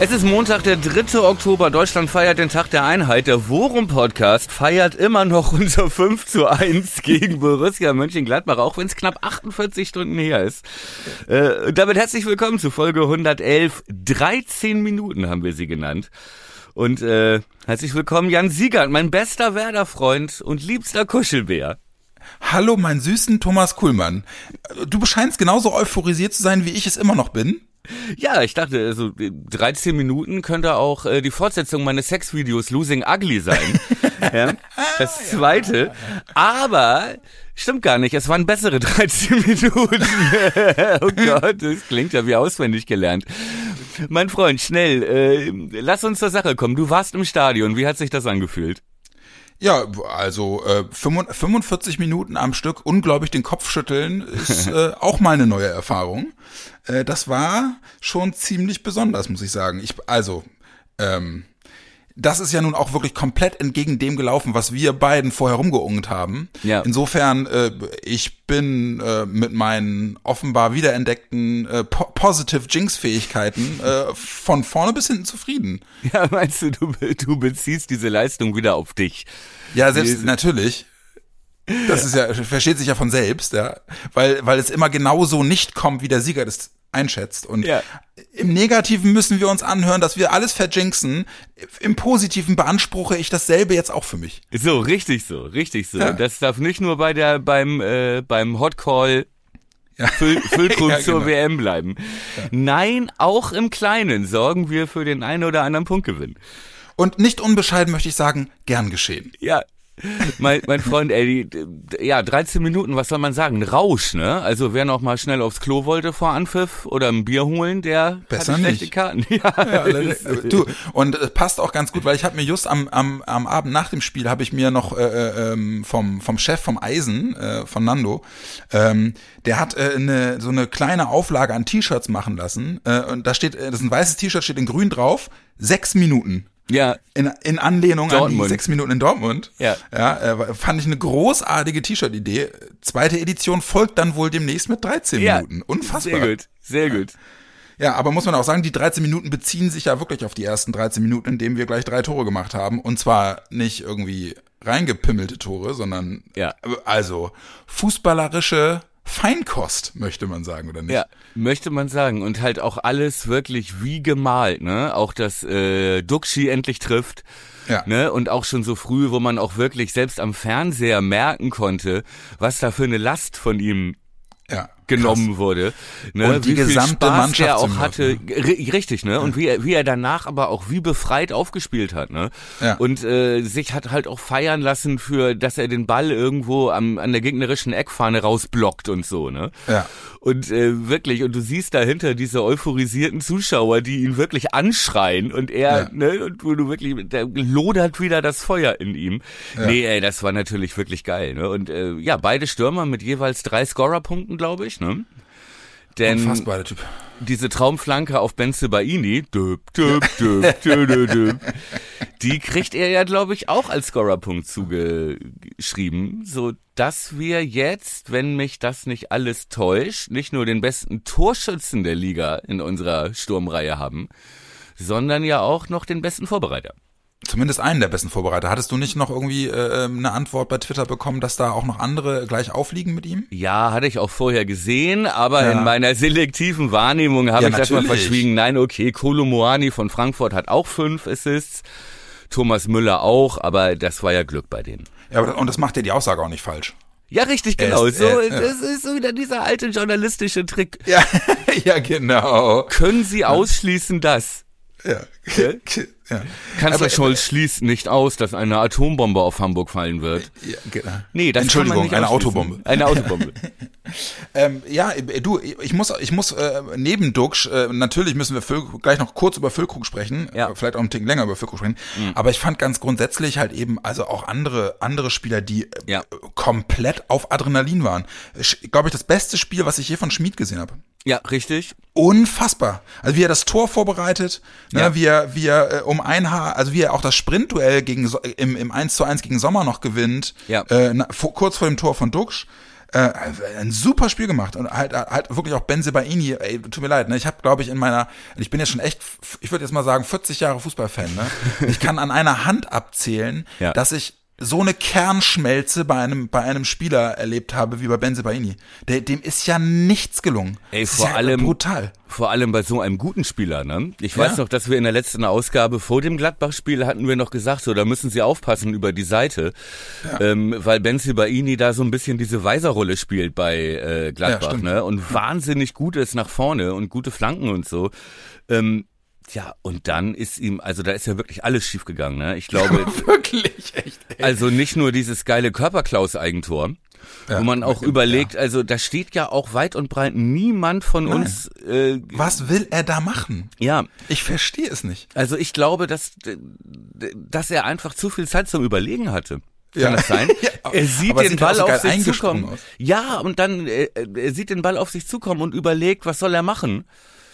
Es ist Montag, der 3. Oktober. Deutschland feiert den Tag der Einheit. Der Worum-Podcast feiert immer noch unser 5 zu 1 gegen Borussia Mönchengladbach, auch wenn es knapp 48 Stunden her ist. Äh, damit herzlich willkommen zu Folge 111. 13 Minuten haben wir sie genannt. Und äh, herzlich willkommen Jan Siegert, mein bester Werder-Freund und liebster Kuschelbär. Hallo, mein süßen Thomas Kuhlmann. Du scheinst genauso euphorisiert zu sein, wie ich es immer noch bin. Ja, ich dachte, also 13 Minuten könnte auch äh, die Fortsetzung meines Sexvideos Losing Ugly sein. ja, das zweite. Aber stimmt gar nicht, es waren bessere 13 Minuten. oh Gott, das klingt ja wie auswendig gelernt. Mein Freund, schnell, äh, lass uns zur Sache kommen. Du warst im Stadion, wie hat sich das angefühlt? Ja, also äh, 45 Minuten am Stück unglaublich den Kopf schütteln ist äh, auch mal eine neue Erfahrung. Äh, das war schon ziemlich besonders, muss ich sagen. Ich also ähm, das ist ja nun auch wirklich komplett entgegen dem gelaufen, was wir beiden vorher rumgeungt haben. Ja. Insofern, äh, ich bin äh, mit meinen offenbar wiederentdeckten äh, po Positive Jinx-Fähigkeiten äh, von vorne bis hinten zufrieden. Ja, meinst du, du, du beziehst diese Leistung wieder auf dich? Ja, selbst diese natürlich. Das ist ja, versteht sich ja von selbst, ja. Weil, weil es immer genauso nicht kommt, wie der Sieger das einschätzt. Und ja. im Negativen müssen wir uns anhören, dass wir alles verjinxen. Im Positiven beanspruche ich dasselbe jetzt auch für mich. So, richtig so, richtig so. Ja. Das darf nicht nur bei der, beim, äh, beim Hot Call ja. Füll, Füllkrug ja, zur genau. WM bleiben. Nein, auch im Kleinen sorgen wir für den einen oder anderen Punktgewinn. Und nicht unbescheiden möchte ich sagen, gern geschehen. Ja, mein, mein Freund, ey, die, ja, 13 Minuten, was soll man sagen? Rausch, ne? Also wer noch mal schnell aufs Klo wollte vor Anpfiff oder ein Bier holen, der Besser hatte schlechte nicht. Karten. Ja, ja du, und es passt auch ganz gut, weil ich habe mir just am, am, am Abend nach dem Spiel habe ich mir noch äh, äh, ähm, vom, vom Chef vom Eisen, äh, von Nando, ähm, der hat äh, eine, so eine kleine Auflage an T-Shirts machen lassen. Äh, und da steht, äh, das ist ein weißes T-Shirt, steht in grün drauf, sechs Minuten. Ja. In, in Anlehnung Dortmund. an die sechs Minuten in Dortmund. Ja. Ja, äh, fand ich eine großartige T-Shirt-Idee. Zweite Edition folgt dann wohl demnächst mit 13 ja. Minuten. Unfassbar. Sehr gut, sehr gut. Ja, aber muss man auch sagen, die 13 Minuten beziehen sich ja wirklich auf die ersten 13 Minuten, in denen wir gleich drei Tore gemacht haben. Und zwar nicht irgendwie reingepimmelte Tore, sondern ja. also fußballerische Feinkost, möchte man sagen, oder nicht? Ja, möchte man sagen. Und halt auch alles wirklich wie gemalt, ne? Auch dass äh, Duxi endlich trifft. Ja. Ne? Und auch schon so früh, wo man auch wirklich selbst am Fernseher merken konnte, was da für eine Last von ihm ja genommen Krass. wurde. Ne? Und die wie gesamte Spaß Mannschaft der auch hatte, ne? richtig, ne? Und wie er, wie er danach aber auch wie befreit aufgespielt hat, ne? Ja. Und äh, sich hat halt auch feiern lassen für, dass er den Ball irgendwo am, an der gegnerischen Eckfahne rausblockt und so, ne? Ja. Und äh, wirklich, und du siehst dahinter diese euphorisierten Zuschauer, die ihn wirklich anschreien und er, ja. ne, und wo du wirklich, da lodert wieder das Feuer in ihm. Ja. Nee, ey, das war natürlich wirklich geil, ne? Und äh, ja, beide Stürmer mit jeweils drei Scorerpunkten, glaube ich, ne? Denn Unfassbar, der Typ. diese Traumflanke auf Benze Baini, düb, düb, düb, düb, düb, die kriegt er ja, glaube ich, auch als Scorerpunkt zugeschrieben, so dass wir jetzt, wenn mich das nicht alles täuscht, nicht nur den besten Torschützen der Liga in unserer Sturmreihe haben, sondern ja auch noch den besten Vorbereiter. Zumindest einen der besten Vorbereiter. Hattest du nicht noch irgendwie äh, ähm, eine Antwort bei Twitter bekommen, dass da auch noch andere gleich aufliegen mit ihm? Ja, hatte ich auch vorher gesehen, aber ja. in meiner selektiven Wahrnehmung habe ja, ich das mal verschwiegen. Nein, okay, Kolo von Frankfurt hat auch fünf Assists, Thomas Müller auch, aber das war ja Glück bei denen. Ja, und das macht ja die Aussage auch nicht falsch. Ja, richtig, genau. Ist, so, äh, das ist so wieder dieser alte journalistische Trick. Ja, ja genau. Können Sie ausschließen, dass? Ja. Ja. Kanzler aber, Scholz schließt nicht aus, dass eine Atombombe auf Hamburg fallen wird. Ja, genau. Nee, das Entschuldigung, eine Autobombe. Eine Autobombe. ähm, ja, du, ich muss, ich muss äh, neben Duxch, äh, natürlich müssen wir Füll, gleich noch kurz über Füllkrug sprechen, ja. äh, vielleicht auch ein Tick länger über Füllkrug sprechen, mhm. aber ich fand ganz grundsätzlich halt eben, also auch andere, andere Spieler, die äh, ja. komplett auf Adrenalin waren. Glaube ich, das beste Spiel, was ich je von Schmid gesehen habe. Ja, richtig. Unfassbar. Also wie er das Tor vorbereitet, ne, ja. wie er, wie er äh, um ein Haar, also wie er auch das Sprintduell gegen im, im 1 zu 1 gegen Sommer noch gewinnt, ja. äh, na, vor, kurz vor dem Tor von Duxch. Äh, ein super Spiel gemacht und halt halt wirklich auch Ben Sebaini, ey, tut mir leid, ne? Ich habe glaube ich in meiner ich bin ja schon echt ich würde jetzt mal sagen 40 Jahre Fußballfan, ne? Ich kann an einer Hand abzählen, ja. dass ich so eine Kernschmelze bei einem, bei einem Spieler erlebt habe wie bei Benze Baini. Der, dem ist ja nichts gelungen. Ey, vor ja allem, brutal. Vor allem bei so einem guten Spieler, ne? Ich weiß ja. noch, dass wir in der letzten Ausgabe vor dem Gladbach-Spiel hatten wir noch gesagt, so, da müssen sie aufpassen über die Seite, ja. ähm, weil Benze Baini da so ein bisschen diese Weiserrolle spielt bei äh, Gladbach, ne? Und wahnsinnig gut ist nach vorne und gute Flanken und so. Ähm, ja, und dann ist ihm, also da ist ja wirklich alles schiefgegangen, ne? Ich glaube. wirklich, echt. Ey. Also nicht nur dieses geile Körperklaus-Eigentor, ja, wo man auch überlegt, ja. also da steht ja auch weit und breit niemand von Nein. uns. Äh, Was will er da machen? Ja. Ich verstehe es nicht. Also ich glaube, dass, dass er einfach zu viel Zeit zum Überlegen hatte. Kann ja. das sein? er sieht den Ball auf sich zukommen. Aus. Ja, und dann er, er sieht den Ball auf sich zukommen und überlegt, was soll er machen?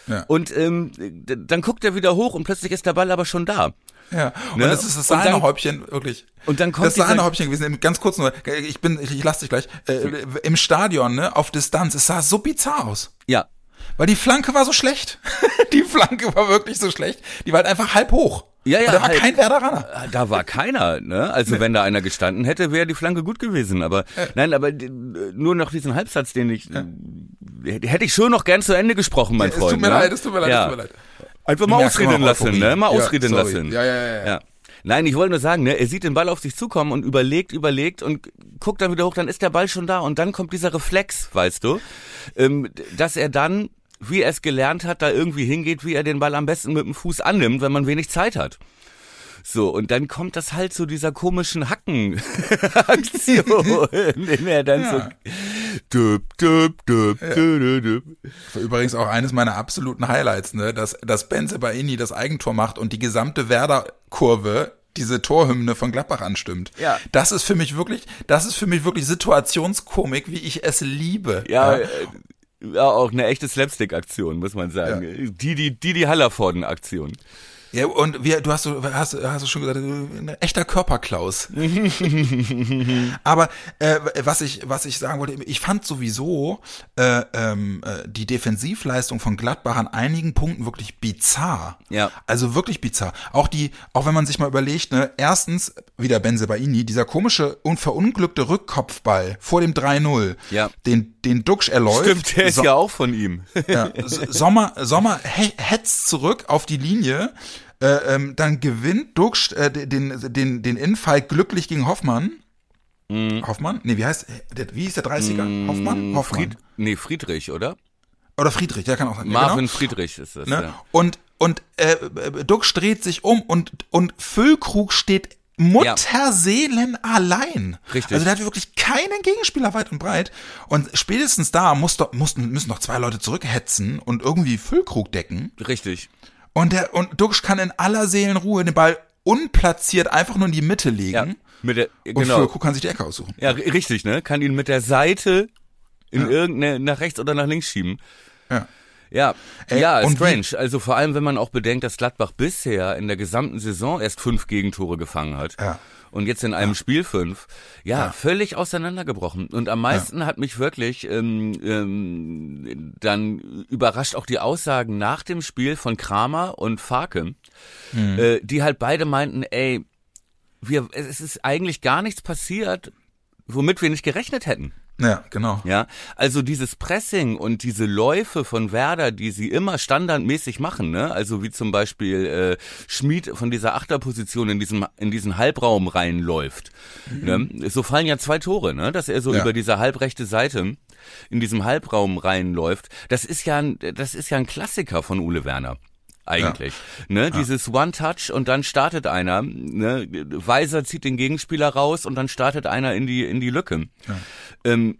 Ja. Und ähm, dann guckt er wieder hoch und plötzlich ist der Ball aber schon da. Ja, und ne? das ist das Sahnehäubchen, wirklich. Und dann kommt das Sahnehäubchen gewesen. Ganz kurz nur, ich bin, ich, ich lass dich gleich. Äh, Im Stadion, ne, auf Distanz, es sah so bizarr aus. Ja. Weil die Flanke war so schlecht. die Flanke war wirklich so schlecht. Die war halt einfach halb hoch. Ja, ja. Da war halt, kein Werderaner. Äh, da war keiner, ne? Also nee. wenn da einer gestanden hätte, wäre die Flanke gut gewesen. Aber ja. nein, aber nur noch diesen Halbsatz, den ich ja. hätte ich schon noch gern zu Ende gesprochen, mein ja, Freund. Es tut mir ne? leid, es tut mir leid, es tut mir leid. Einfach mal ausreden lassen, ne? Mal ausreden sorry. lassen. Ja, ja, ja, ja. Nein, ich wollte nur sagen, ne, er sieht den Ball auf sich zukommen und überlegt, überlegt und guckt dann wieder hoch, dann ist der Ball schon da und dann kommt dieser Reflex, weißt du, ähm, dass er dann wie er es gelernt hat, da irgendwie hingeht, wie er den Ball am besten mit dem Fuß annimmt, wenn man wenig Zeit hat. So, und dann kommt das halt zu dieser komischen Hacken-Aktion, in er dann ja. so düb, düb, düb, ja. düb, düb. Übrigens auch eines meiner absoluten Highlights, ne, dass, dass Benze Baini das Eigentor macht und die gesamte Werder-Kurve diese Torhymne von Gladbach anstimmt. Ja. Das ist für mich wirklich, das ist für mich wirklich Situationskomik, wie ich es liebe. Ja, ja. Ja, auch eine echte Slapstick-Aktion, muss man sagen. Ja. Die, die, die, die Hallervorden-Aktion. Ja, und wie, du hast, hast, hast du schon gesagt, ein echter Körperklaus. Aber äh, was ich, was ich sagen wollte, ich fand sowieso äh, ähm, äh, die Defensivleistung von Gladbach an einigen Punkten wirklich bizarr. Ja. Also wirklich bizarr. Auch die, auch wenn man sich mal überlegt, ne, erstens wieder Benze Baini, dieser komische und verunglückte Rückkopfball vor dem 3-0, ja. den, den Duxch erläuft. Stimmt, der ist so ja auch von ihm. ja, Sommer, Sommer hetzt zurück auf die Linie äh, ähm, dann gewinnt Duxch äh, den, den, den Infall glücklich gegen Hoffmann. Mm. Hoffmann? Nee, wie heißt, der, wie hieß der 30er? Mm, Hoffmann? Hoffmann. Fried, nee, Friedrich, oder? Oder Friedrich, der kann auch sein. Marvin genau. Friedrich ist das, ne? ja. Und, und äh, Duxch dreht sich um und, und Füllkrug steht Mutterseelen ja. allein. Richtig. Also der hat wirklich keinen Gegenspieler weit und breit. Und spätestens da muss doch, mussten, müssen noch zwei Leute zurückhetzen und irgendwie Füllkrug decken. Richtig. Und der und Duxch kann in aller Seelenruhe den Ball unplatziert einfach nur in die Mitte legen. Ja, mit der, genau. Und Füllkrug kann sich die Ecke aussuchen. Ja, richtig, ne? Kann ihn mit der Seite in ja. irgendeine nach rechts oder nach links schieben. Ja. Ja, Ey, ja, strange. Also vor allem, wenn man auch bedenkt, dass Gladbach bisher in der gesamten Saison erst fünf Gegentore gefangen hat. Ja und jetzt in einem ja. Spiel fünf, ja, ja, völlig auseinandergebrochen. Und am meisten ja. hat mich wirklich ähm, ähm, dann überrascht auch die Aussagen nach dem Spiel von Kramer und Farke, mhm. äh, die halt beide meinten, ey, wir, es ist eigentlich gar nichts passiert, womit wir nicht gerechnet hätten. Ja, genau. Ja, also dieses Pressing und diese Läufe von Werder, die sie immer standardmäßig machen, ne? Also wie zum Beispiel äh, Schmied von dieser Achterposition in diesem in diesen Halbraum reinläuft. Mhm. Ne? So fallen ja zwei Tore, ne? Dass er so ja. über diese halbrechte Seite in diesem Halbraum reinläuft. Das ist ja ein, das ist ja ein Klassiker von Ule Werner. eigentlich. Ja. Ne, ja. dieses One-Touch und dann startet einer. Ne, Weiser zieht den Gegenspieler raus und dann startet einer in die in die Lücke. Ja. Ähm,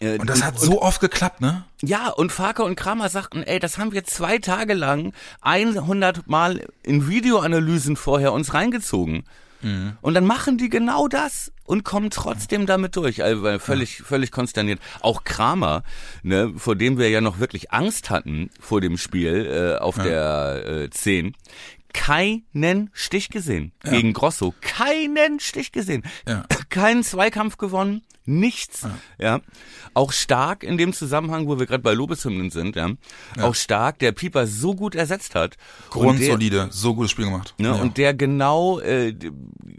äh, und das hat so oft geklappt, ne? Ja, und Farker und Kramer sagten, ey, das haben wir zwei Tage lang 100 Mal in Videoanalysen vorher uns reingezogen. Mhm. Und dann machen die genau das und kommen trotzdem damit durch. Also völlig, ja. völlig konsterniert. Auch Kramer, ne, vor dem wir ja noch wirklich Angst hatten vor dem Spiel äh, auf ja. der äh, 10, keinen Stich gesehen ja. gegen Grosso. Keinen Stich gesehen. Ja. Keinen Zweikampf gewonnen. Nichts. Ja. ja. Auch stark in dem Zusammenhang, wo wir gerade bei Lobeshymnen sind, ja. Auch stark, der Pieper so gut ersetzt hat. Grundsolide, so gutes Spiel gemacht. Ne. Und der genau, äh,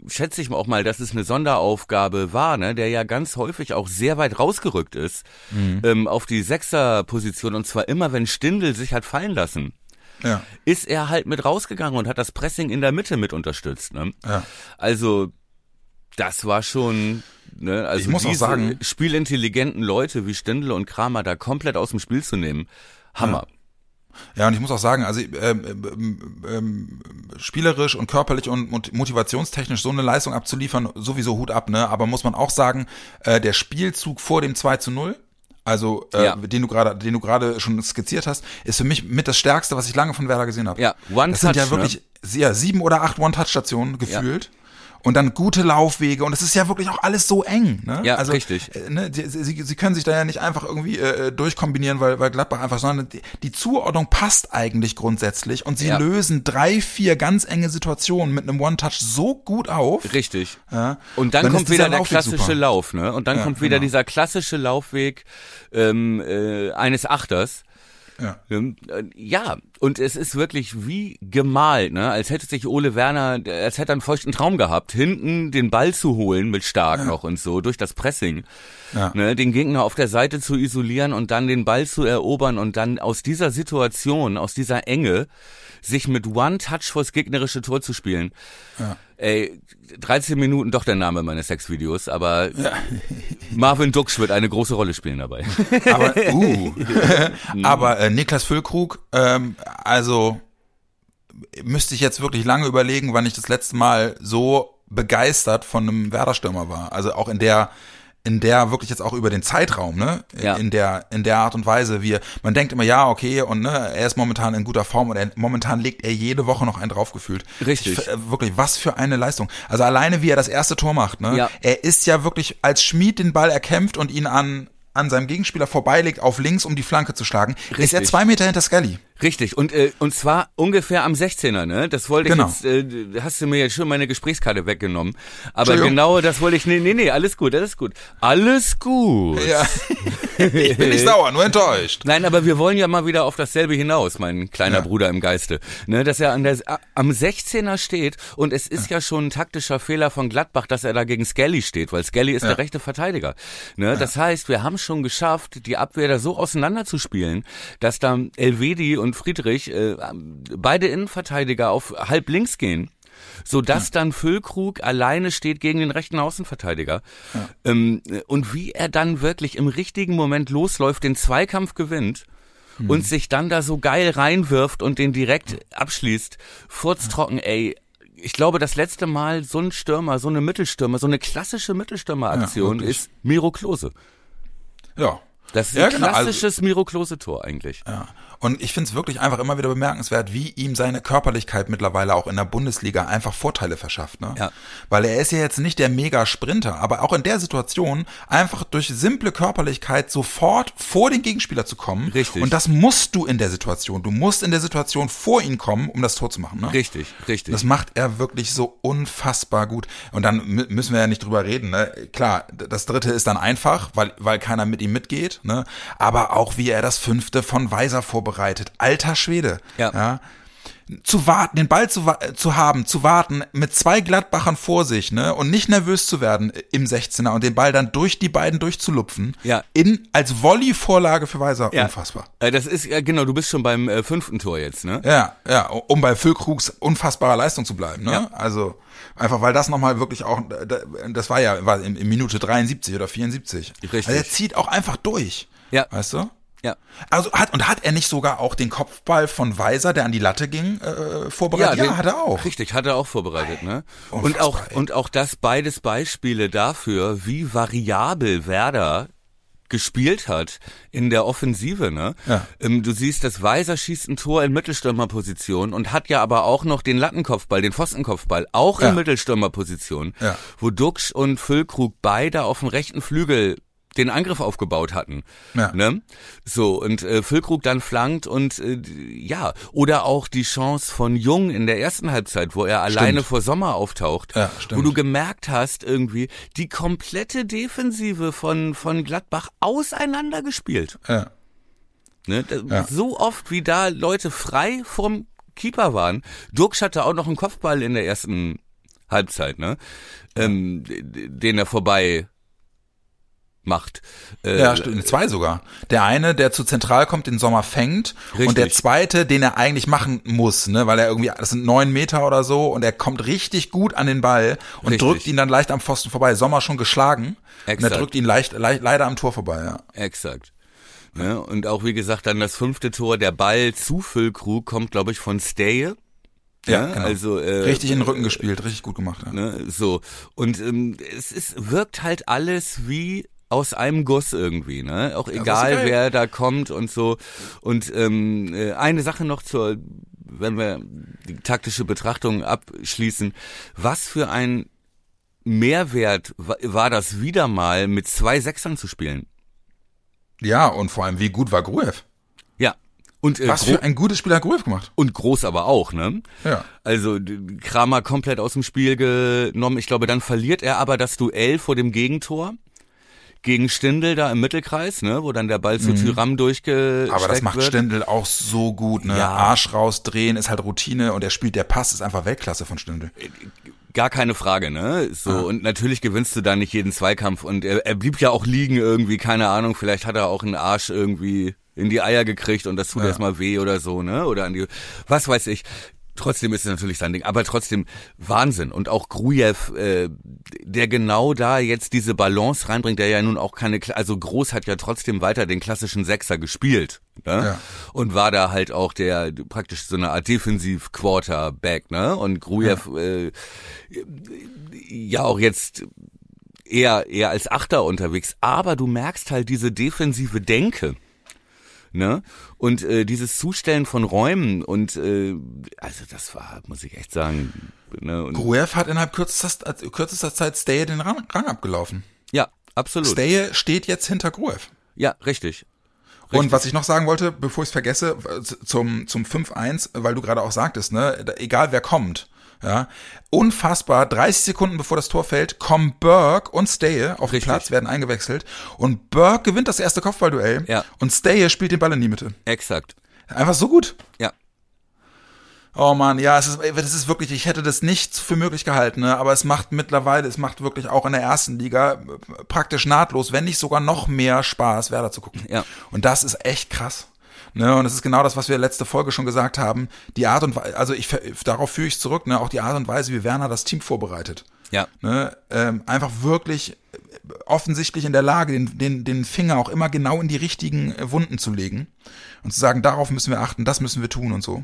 schätze ich auch mal, dass es eine Sonderaufgabe war, ne, der ja ganz häufig auch sehr weit rausgerückt ist, mhm. ähm, auf die Sechserposition und zwar immer, wenn Stindel sich hat fallen lassen ja. ist er halt mit rausgegangen und hat das Pressing in der Mitte mit unterstützt. Ne? Ja. Also das war schon, ne, also ich muss diese auch sagen, spielintelligenten Leute wie Stindl und Kramer da komplett aus dem Spiel zu nehmen, Hammer. Ja. Ja, und ich muss auch sagen, also ähm, ähm, ähm, spielerisch und körperlich und motivationstechnisch so eine Leistung abzuliefern, sowieso Hut ab, ne? Aber muss man auch sagen, äh, der Spielzug vor dem 2 zu 0, also äh, ja. den du gerade, den du gerade schon skizziert hast, ist für mich mit das Stärkste, was ich lange von Werder gesehen habe. Ja, One das Touch, sind ja wirklich ne? ja, sieben oder acht One-Touch-Stationen gefühlt. Ja und dann gute Laufwege und es ist ja wirklich auch alles so eng. Ne? Ja, also, richtig. Äh, ne, die, sie, sie können sich da ja nicht einfach irgendwie äh, durchkombinieren, weil, weil Gladbach einfach, sondern die, die Zuordnung passt eigentlich grundsätzlich und sie ja. lösen drei, vier ganz enge Situationen mit einem One-Touch so gut auf. Richtig. Ja, und dann, dann kommt wieder der klassische super. Lauf, ne? Und dann ja, kommt wieder genau. dieser klassische Laufweg ähm, äh, eines Achters. Ja. Ähm, äh, ja, und es ist wirklich wie gemalt, ne? Als hätte sich Ole Werner, als hätte er einen feuchten Traum gehabt, hinten den Ball zu holen mit Stark ja. noch und so, durch das Pressing. Ja. Ne? Den Gegner auf der Seite zu isolieren und dann den Ball zu erobern und dann aus dieser Situation, aus dieser Enge, sich mit One-Touch vors gegnerische Tor zu spielen. Ja. Ey, 13 Minuten doch der Name meines Sexvideos, aber ja. Marvin Dux wird eine große Rolle spielen dabei. Aber, uh. aber äh, Niklas Füllkrug, ähm, also müsste ich jetzt wirklich lange überlegen, wann ich das letzte Mal so begeistert von einem Werder-Stürmer war. Also auch in der in der wirklich jetzt auch über den Zeitraum, ne, ja. in der in der Art und Weise, wie man denkt immer ja, okay und ne, er ist momentan in guter Form und er, momentan legt er jede Woche noch einen draufgefühlt. Richtig. Ich, äh, wirklich, was für eine Leistung. Also alleine wie er das erste Tor macht, ne, ja. er ist ja wirklich als Schmied den Ball erkämpft und ihn an an seinem Gegenspieler vorbeilegt auf links, um die Flanke zu schlagen, Richtig. ist er zwei Meter hinter Skelly. Richtig, und, äh, und zwar ungefähr am 16er, ne? Das wollte ich genau. jetzt, äh, hast du mir jetzt schon meine Gesprächskarte weggenommen. Aber genau das wollte ich, nee, nee, nee, alles gut, alles gut. Alles gut. Ja. ich bin nicht sauer, nur enttäuscht. Nein, aber wir wollen ja mal wieder auf dasselbe hinaus, mein kleiner ja. Bruder im Geiste. Ne, dass er an der, am 16er steht und es ist ja. ja schon ein taktischer Fehler von Gladbach, dass er da gegen Skelly steht, weil Skelly ist ja. der rechte Verteidiger. Ne, das heißt, wir haben schon geschafft, die Abwehr da so auseinanderzuspielen, dass dann Elvedi und Friedrich, äh, beide Innenverteidiger auf halb links gehen so dass ja. dann Füllkrug alleine steht gegen den rechten Außenverteidiger. Ja. Ähm, und wie er dann wirklich im richtigen Moment losläuft, den Zweikampf gewinnt mhm. und sich dann da so geil reinwirft und den direkt abschließt. Furztrocken, ey. Ich glaube, das letzte Mal so ein Stürmer, so eine Mittelstürmer, so eine klassische Mittelstürmeraktion ja, ist Miro Klose. Ja. Das ist ein genau. Also klassisches Miro Klose Tor eigentlich. Ja. Und ich finde es wirklich einfach immer wieder bemerkenswert, wie ihm seine Körperlichkeit mittlerweile auch in der Bundesliga einfach Vorteile verschafft. Ne? Ja. Weil er ist ja jetzt nicht der Mega-Sprinter, aber auch in der Situation einfach durch simple Körperlichkeit sofort vor den Gegenspieler zu kommen. Richtig. Und das musst du in der Situation. Du musst in der Situation vor ihn kommen, um das Tor zu machen. Ne? Richtig, richtig. Das macht er wirklich so unfassbar gut. Und dann müssen wir ja nicht drüber reden. Ne? Klar, das dritte ist dann einfach, weil, weil keiner mit ihm mitgeht. Ne? Aber auch wie er das fünfte von Weiser vorbereitet vorbereitet. Alter Schwede. Ja. ja. Zu warten, den Ball zu, zu haben, zu warten, mit zwei Gladbachern vor sich, ne, und nicht nervös zu werden im 16er und den Ball dann durch die beiden durchzulupfen. Ja. In, als Volley-Vorlage für Weiser. Ja. Unfassbar. Äh, das ist, ja, genau, du bist schon beim äh, fünften Tor jetzt, ne? Ja, ja, um bei Füllkrugs unfassbarer Leistung zu bleiben, ne? Ja. Also, einfach weil das nochmal wirklich auch, das war ja, war in, in Minute 73 oder 74. Richtig. Also er zieht auch einfach durch. Ja. Weißt du? Ja. Also hat und hat er nicht sogar auch den Kopfball von Weiser, der an die Latte ging, äh, vorbereitet? Ja, ja den, hat er auch. Richtig, hat er auch vorbereitet, ne? und auch ey. und auch das beides Beispiele dafür, wie variabel Werder gespielt hat in der Offensive, ne? Ja. Ähm, du siehst, dass Weiser schießt ein Tor in Mittelstürmerposition und hat ja aber auch noch den Lattenkopfball, den Pfostenkopfball, auch in ja. Mittelstürmerposition, ja. wo Duxch und Füllkrug beide auf dem rechten Flügel den Angriff aufgebaut hatten. Ja. Ne? So, und äh, Füllkrug dann flankt und äh, ja, oder auch die Chance von Jung in der ersten Halbzeit, wo er stimmt. alleine vor Sommer auftaucht, ja, wo du gemerkt hast, irgendwie, die komplette Defensive von, von Gladbach auseinandergespielt. Ja. Ne? Ja. So oft, wie da Leute frei vom Keeper waren. Dirk hatte auch noch einen Kopfball in der ersten Halbzeit, ne? Ähm, den er vorbei macht. Äh, ja, stimmt. Zwei sogar. Der eine, der zu Zentral kommt, den Sommer fängt. Richtig. Und der zweite, den er eigentlich machen muss, ne, weil er irgendwie, das sind neun Meter oder so, und er kommt richtig gut an den Ball und richtig. drückt ihn dann leicht am Pfosten vorbei. Sommer schon geschlagen. Exakt. Und er drückt ihn leicht, leicht, leider am Tor vorbei, ja. Exakt. Ne? Und auch, wie gesagt, dann das fünfte Tor, der Ball zu Füllkrug kommt, glaube ich, von Steje. Ja, genau. also äh, richtig in den Rücken gespielt, richtig gut gemacht. Ja. Ne, so und ähm, es ist wirkt halt alles wie aus einem Guss irgendwie, ne? Auch egal, wer da kommt und so. Und ähm, äh, eine Sache noch zur, wenn wir die taktische Betrachtung abschließen, was für ein Mehrwert war das wieder mal, mit zwei Sechsern zu spielen? Ja, und vor allem, wie gut war Gruev? Ja. Und, äh, Was für ein gutes Spiel hat Gruev gemacht. Und groß aber auch, ne? Ja. Also Kramer komplett aus dem Spiel genommen. Ich glaube, dann verliert er aber das Duell vor dem Gegentor gegen Stindel da im Mittelkreis, ne, wo dann der Ball zu mhm. Tyram durchgesteckt Aber das macht wird. Stindel auch so gut, ne? Ja. Arsch rausdrehen ist halt Routine und er spielt, der Pass ist einfach Weltklasse von Stindel. Gar keine Frage, ne? So, ah. und natürlich gewinnst du da nicht jeden Zweikampf und er, er blieb ja auch liegen irgendwie, keine Ahnung, vielleicht hat er auch einen Arsch irgendwie in die Eier gekriegt und das tut ja. erstmal weh oder so, ne? Oder an die, was weiß ich. Trotzdem ist es natürlich sein Ding, aber trotzdem Wahnsinn. Und auch Grujew, äh, der genau da jetzt diese Balance reinbringt, der ja nun auch keine, also Groß hat ja trotzdem weiter den klassischen Sechser gespielt. Ne? Ja. Und war da halt auch der praktisch so eine Art Defensiv-Quarterback, ne? Und Grujew ja. Äh, ja auch jetzt eher, eher als Achter unterwegs. Aber du merkst halt diese defensive Denke ne? Und äh, dieses Zustellen von Räumen und äh, also das war, muss ich echt sagen. Ne? Und Gruev hat innerhalb kürzester, kürzester Zeit Stay den Rang, Rang abgelaufen. Ja, absolut. Stay steht jetzt hinter Gruev. Ja, richtig. Richtig. Und was ich noch sagen wollte, bevor ich es vergesse, zum, zum 5-1, weil du gerade auch sagtest, ne, egal wer kommt, ja, unfassbar. 30 Sekunden bevor das Tor fällt, kommen Burke und Staye auf den Platz, werden eingewechselt. Und Burke gewinnt das erste Kopfballduell. Ja. Und Staye spielt den Ball in die Mitte. Exakt. Einfach so gut. Ja. Oh man, ja, es ist, das ist wirklich, ich hätte das nicht für möglich gehalten, ne? aber es macht mittlerweile, es macht wirklich auch in der ersten Liga praktisch nahtlos, wenn nicht sogar noch mehr Spaß, Werder zu gucken. Ja. Und das ist echt krass. Ne, und es ist genau das, was wir letzte Folge schon gesagt haben. Die Art und Weise, also ich darauf führe ich zurück, ne, auch die Art und Weise, wie Werner das Team vorbereitet. Ja. Ne, ähm, einfach wirklich offensichtlich in der Lage, den, den, den Finger auch immer genau in die richtigen Wunden zu legen und zu sagen, darauf müssen wir achten, das müssen wir tun und so.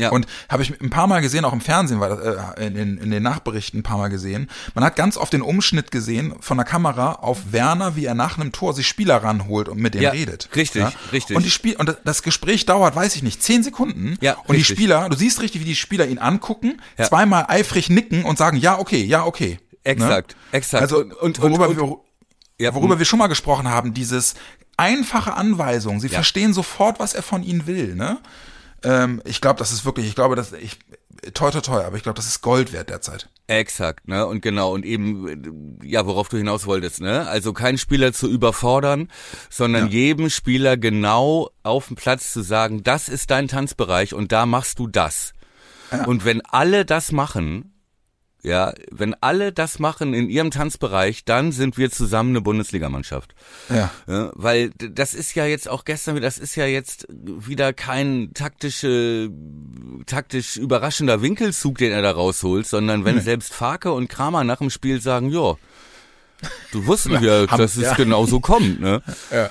Ja. Und habe ich ein paar Mal gesehen, auch im Fernsehen, war äh, in, in den Nachberichten ein paar Mal gesehen. Man hat ganz oft den Umschnitt gesehen von der Kamera auf Werner, wie er nach einem Tor sich Spieler ranholt und mit denen ja, redet. Richtig, ja? richtig. Und die Spiel und das Gespräch dauert, weiß ich nicht, zehn Sekunden. Ja, und richtig. die Spieler, du siehst richtig, wie die Spieler ihn angucken, ja. zweimal eifrig nicken und sagen, ja, okay, ja, okay. Exakt, ne? exakt. Also und, und, worüber, und, wir, ja, worüber wir schon mal gesprochen haben, dieses einfache Anweisung. Sie verstehen sofort, was er von ihnen will. Ne? Ähm, ich glaube, das ist wirklich, ich glaube, dass ich toi toi toi, aber ich glaube, das ist Gold wert derzeit. Exakt, ne? Und genau, und eben, ja, worauf du hinaus wolltest, ne? Also keinen Spieler zu überfordern, sondern ja. jedem Spieler genau auf dem Platz zu sagen, das ist dein Tanzbereich und da machst du das. Ja. Und wenn alle das machen, ja, wenn alle das machen in ihrem Tanzbereich, dann sind wir zusammen eine Bundesligamannschaft. Ja. ja. Weil das ist ja jetzt auch gestern, das ist ja jetzt wieder kein taktische, taktisch überraschender Winkelzug, den er da rausholt, sondern wenn nee. selbst Farke und Kramer nach dem Spiel sagen, ja, du wussten ja, dass es ja. genau so kommt, ne? Ja.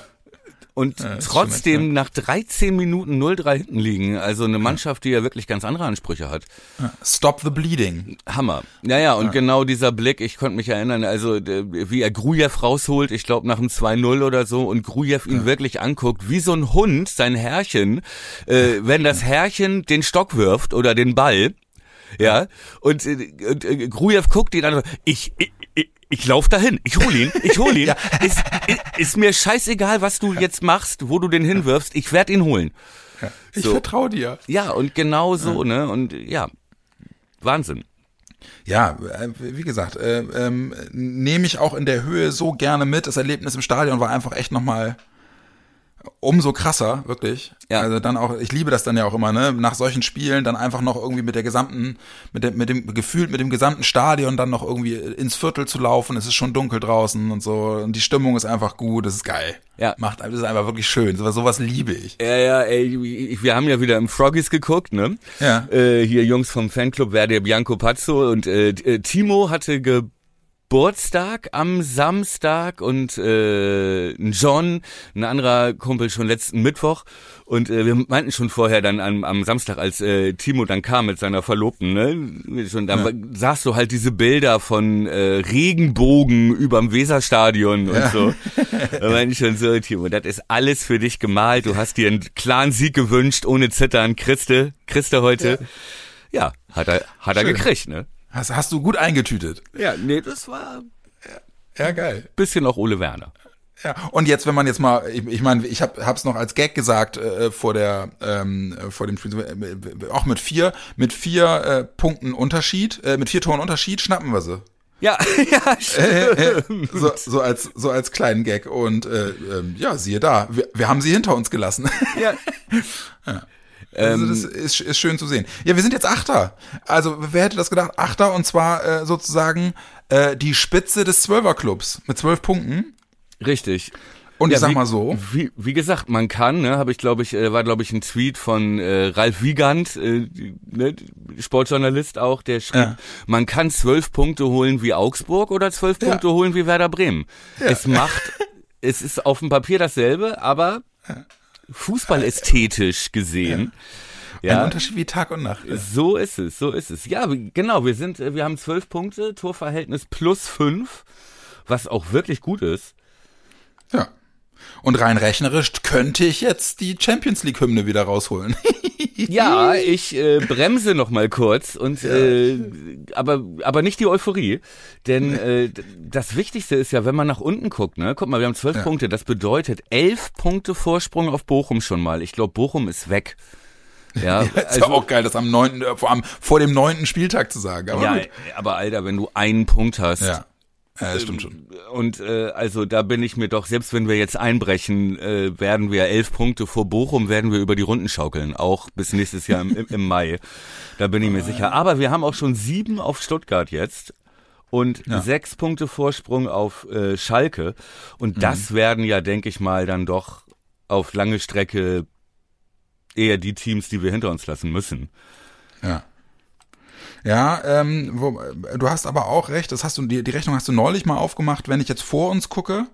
Und ja, trotzdem echt, nach 13 Minuten 0-3 hinten liegen. Also eine Mannschaft, die ja wirklich ganz andere Ansprüche hat. Stop the bleeding. Hammer. Naja, und ja. genau dieser Blick, ich konnte mich erinnern, also wie er Grujew rausholt, ich glaube nach einem 2-0 oder so, und Grujew ihn ja. wirklich anguckt, wie so ein Hund sein Herrchen, äh, wenn das Herrchen den Stock wirft oder den Ball, ja, und, äh, und äh, Grujew guckt ihn an, ich, ich, ich, ich lauf dahin, ich hol ihn, ich hol ihn. ja. ist, ist, mir scheißegal, was du jetzt machst, wo du den hinwirfst, ich werd ihn holen. Ja. Ich so. vertraue dir. Ja, und genau so, ja. ne? Und ja, Wahnsinn. Ja, äh, wie gesagt, äh, ähm, nehme ich auch in der Höhe so gerne mit. Das Erlebnis im Stadion war einfach echt nochmal umso krasser, wirklich. Ja. Also dann auch, ich liebe das dann ja auch immer, ne, nach solchen Spielen dann einfach noch irgendwie mit der gesamten, mit dem, mit dem gefühlt mit dem gesamten Stadion dann noch irgendwie ins Viertel zu laufen. Es ist schon dunkel draußen und so und die Stimmung ist einfach gut. Das ist geil. Ja. Macht, das ist einfach wirklich schön. Sowas, sowas liebe ich. Ja, ja, ey, wir haben ja wieder im Froggies geguckt, ne? Ja. Äh, hier Jungs vom Fanclub Verde Bianco Pazzo und äh, äh Timo hatte ge Geburtstag am Samstag und äh, John, ein anderer Kumpel schon letzten Mittwoch. Und äh, wir meinten schon vorher dann am, am Samstag, als äh, Timo dann kam mit seiner Verlobten, ne? Schon, dann ja. sahst du halt diese Bilder von äh, Regenbogen überm Weserstadion und ja. so. da meinte ich schon so, Timo, das ist alles für dich gemalt. Du hast dir einen klaren Sieg gewünscht, ohne Zittern. Christe, Christe heute. Ja, ja hat er, hat er gekriegt, ne? Hast, hast du gut eingetütet. Ja, nee, das war. Ja, ja geil. Bisschen auch Ole Werner. Ja, und jetzt, wenn man jetzt mal, ich, ich meine, ich habe hab's noch als Gag gesagt äh, vor der, ähm, vor dem Spiel, äh, auch mit vier, mit vier äh, Punkten Unterschied, äh, mit vier Toren Unterschied schnappen wir sie. Ja, ja, äh, äh, so, so als so als kleinen Gag und äh, äh, ja, siehe da, wir, wir haben sie hinter uns gelassen. Ja. ja. Also das ähm, ist, ist schön zu sehen. Ja, wir sind jetzt Achter. Also wer hätte das gedacht? Achter und zwar äh, sozusagen äh, die Spitze des Zwölferclubs mit zwölf Punkten. Richtig. Und ja, ich sag wie, mal so. Wie, wie gesagt, man kann, ne, habe ich glaube ich, äh, war glaube ich ein Tweet von äh, Ralf Wiegand, äh, ne, Sportjournalist auch, der schrieb, ja. man kann zwölf Punkte holen wie Augsburg oder zwölf ja. Punkte holen wie Werder Bremen. Es macht, es ist auf dem Papier dasselbe, aber fußballästhetisch gesehen. Ja. Ein Unterschied wie Tag und Nacht. Ja. So ist es, so ist es. Ja, genau, wir sind, wir haben zwölf Punkte, Torverhältnis plus fünf, was auch wirklich gut ist. Ja. Und rein rechnerisch könnte ich jetzt die Champions League Hymne wieder rausholen. ja, ich äh, bremse noch mal kurz und äh, aber aber nicht die Euphorie, denn äh, das Wichtigste ist ja, wenn man nach unten guckt, ne? Guck mal, wir haben zwölf ja. Punkte, das bedeutet elf Punkte Vorsprung auf Bochum schon mal. Ich glaube, Bochum ist weg. Ja, ja ist also, auch geil, das am neunten, vor allem vor dem neunten Spieltag zu sagen. Aber ja, gut. aber Alter, wenn du einen Punkt hast, ja. Ja, das stimmt schon. Und äh, also da bin ich mir doch, selbst wenn wir jetzt einbrechen, äh, werden wir elf Punkte vor Bochum, werden wir über die Runden schaukeln, auch bis nächstes Jahr im, im Mai. Da bin ich mir sicher. Aber wir haben auch schon sieben auf Stuttgart jetzt und ja. sechs Punkte Vorsprung auf äh, Schalke. Und mhm. das werden ja, denke ich mal, dann doch auf lange Strecke eher die Teams, die wir hinter uns lassen müssen. Ja. Ja, ähm, wo, du hast aber auch recht, das hast du, die, die Rechnung hast du neulich mal aufgemacht, wenn ich jetzt vor uns gucke,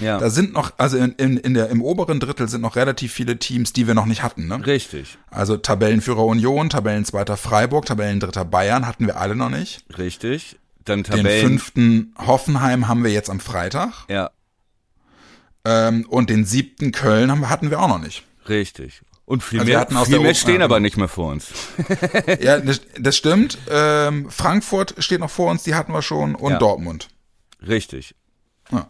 ja. da sind noch, also in, in, in der, im oberen Drittel sind noch relativ viele Teams, die wir noch nicht hatten, ne? Richtig. Also Tabellenführer Union, Tabellenzweiter Freiburg, Tabellendritter Bayern hatten wir alle noch nicht. Richtig. Dann Tabellen. Den fünften Hoffenheim haben wir jetzt am Freitag. Ja. Ähm, und den siebten Köln haben, hatten wir auch noch nicht. Richtig. Und viel also mehr, viel mehr stehen aber nicht mehr vor uns. ja, das, das stimmt. Ähm, Frankfurt steht noch vor uns, die hatten wir schon, und ja. Dortmund. Richtig. Ja.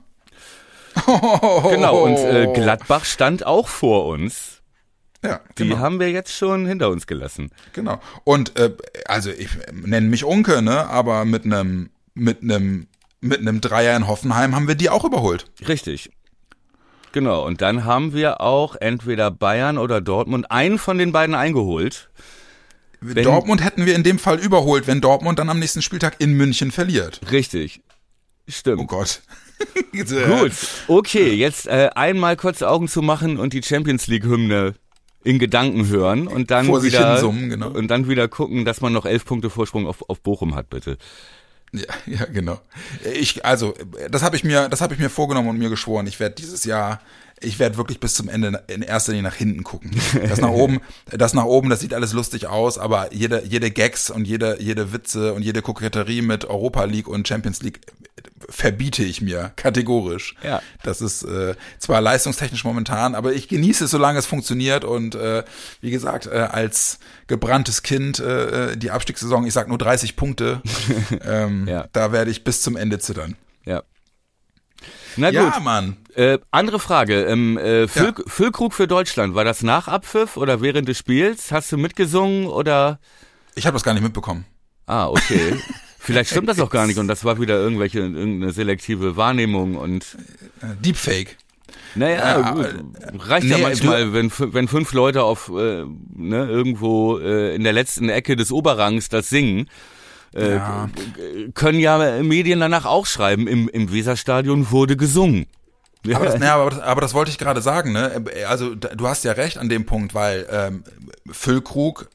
genau, und äh, Gladbach stand auch vor uns. Ja, genau. Die haben wir jetzt schon hinter uns gelassen. Genau. Und äh, also ich nenne mich Unke, ne? Aber mit einem mit einem mit einem Dreier in Hoffenheim haben wir die auch überholt. Richtig. Genau, und dann haben wir auch entweder Bayern oder Dortmund einen von den beiden eingeholt. Wenn, Dortmund hätten wir in dem Fall überholt, wenn Dortmund dann am nächsten Spieltag in München verliert. Richtig. Stimmt. Oh Gott. Gut. Okay, jetzt äh, einmal kurz Augen zu machen und die Champions League Hymne in Gedanken hören und dann Vor wieder summen, genau. und dann wieder gucken, dass man noch elf Punkte Vorsprung auf, auf Bochum hat, bitte. Ja, ja, genau. Ich, also, das habe ich mir, das habe ich mir vorgenommen und mir geschworen. Ich werde dieses Jahr, ich werde wirklich bis zum Ende in erster Linie nach hinten gucken. Das nach oben, das nach oben, das sieht alles lustig aus, aber jede, jede Gags und jede, jede Witze und jede Koketterie mit Europa League und Champions League verbiete ich mir kategorisch. Ja. Das ist äh, zwar leistungstechnisch momentan, aber ich genieße es, solange es funktioniert und äh, wie gesagt, äh, als gebranntes Kind äh, äh die Abstiegssaison, ich sag nur 30 Punkte, ähm, ja. da werde ich bis zum Ende zittern. Ja. Na gut. Ja, Mann. Äh, andere Frage. Ähm, äh, Füll, ja. Füllkrug für Deutschland, war das nach Abpfiff oder während des Spiels? Hast du mitgesungen oder? Ich habe das gar nicht mitbekommen. Ah, okay. Vielleicht stimmt das auch gar nicht und das war wieder irgendwelche irgendeine selektive Wahrnehmung und Deepfake. Naja, ja, gut. reicht nee, ja manchmal, wenn, wenn fünf Leute auf äh, ne, irgendwo äh, in der letzten Ecke des Oberrangs das singen. Äh, ja. Können ja Medien danach auch schreiben, im, im Weserstadion wurde gesungen. Aber das, naja, aber, das, aber das wollte ich gerade sagen, ne? Also du hast ja recht an dem Punkt, weil ähm, Füllkrug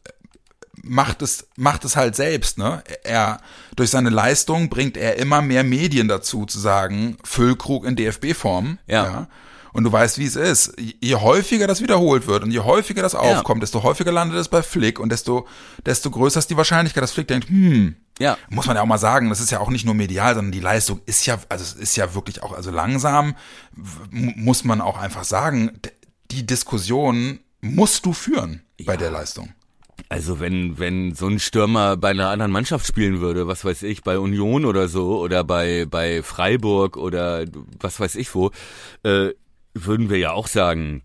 macht es, macht es halt selbst, ne? Er, durch seine Leistung bringt er immer mehr Medien dazu, zu sagen, Füllkrug in DFB-Form. Ja. ja. Und du weißt, wie es ist. Je häufiger das wiederholt wird und je häufiger das aufkommt, ja. desto häufiger landet es bei Flick und desto, desto größer ist die Wahrscheinlichkeit, dass Flick denkt, hm, ja. Muss man ja auch mal sagen, das ist ja auch nicht nur medial, sondern die Leistung ist ja, also es ist ja wirklich auch, also langsam muss man auch einfach sagen, die Diskussion musst du führen ja. bei der Leistung. Also wenn, wenn so ein Stürmer bei einer anderen Mannschaft spielen würde, was weiß ich, bei Union oder so, oder bei, bei Freiburg oder was weiß ich wo, äh, würden wir ja auch sagen,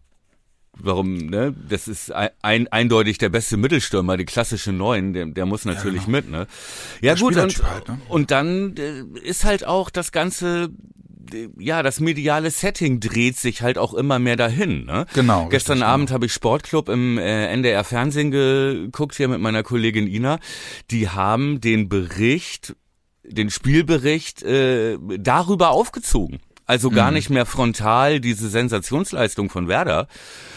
warum, ne? Das ist ein, eindeutig der beste Mittelstürmer, die klassische Neun, der, der muss natürlich ja, genau. mit, ne? Ja, der gut, und, halt, ne? und dann äh, ist halt auch das Ganze ja, das mediale Setting dreht sich halt auch immer mehr dahin. Ne? Genau. Gestern richtig, Abend genau. habe ich Sportclub im äh, NDR Fernsehen geguckt hier mit meiner Kollegin Ina. Die haben den Bericht, den Spielbericht äh, darüber aufgezogen. Also gar mhm. nicht mehr frontal diese Sensationsleistung von Werder,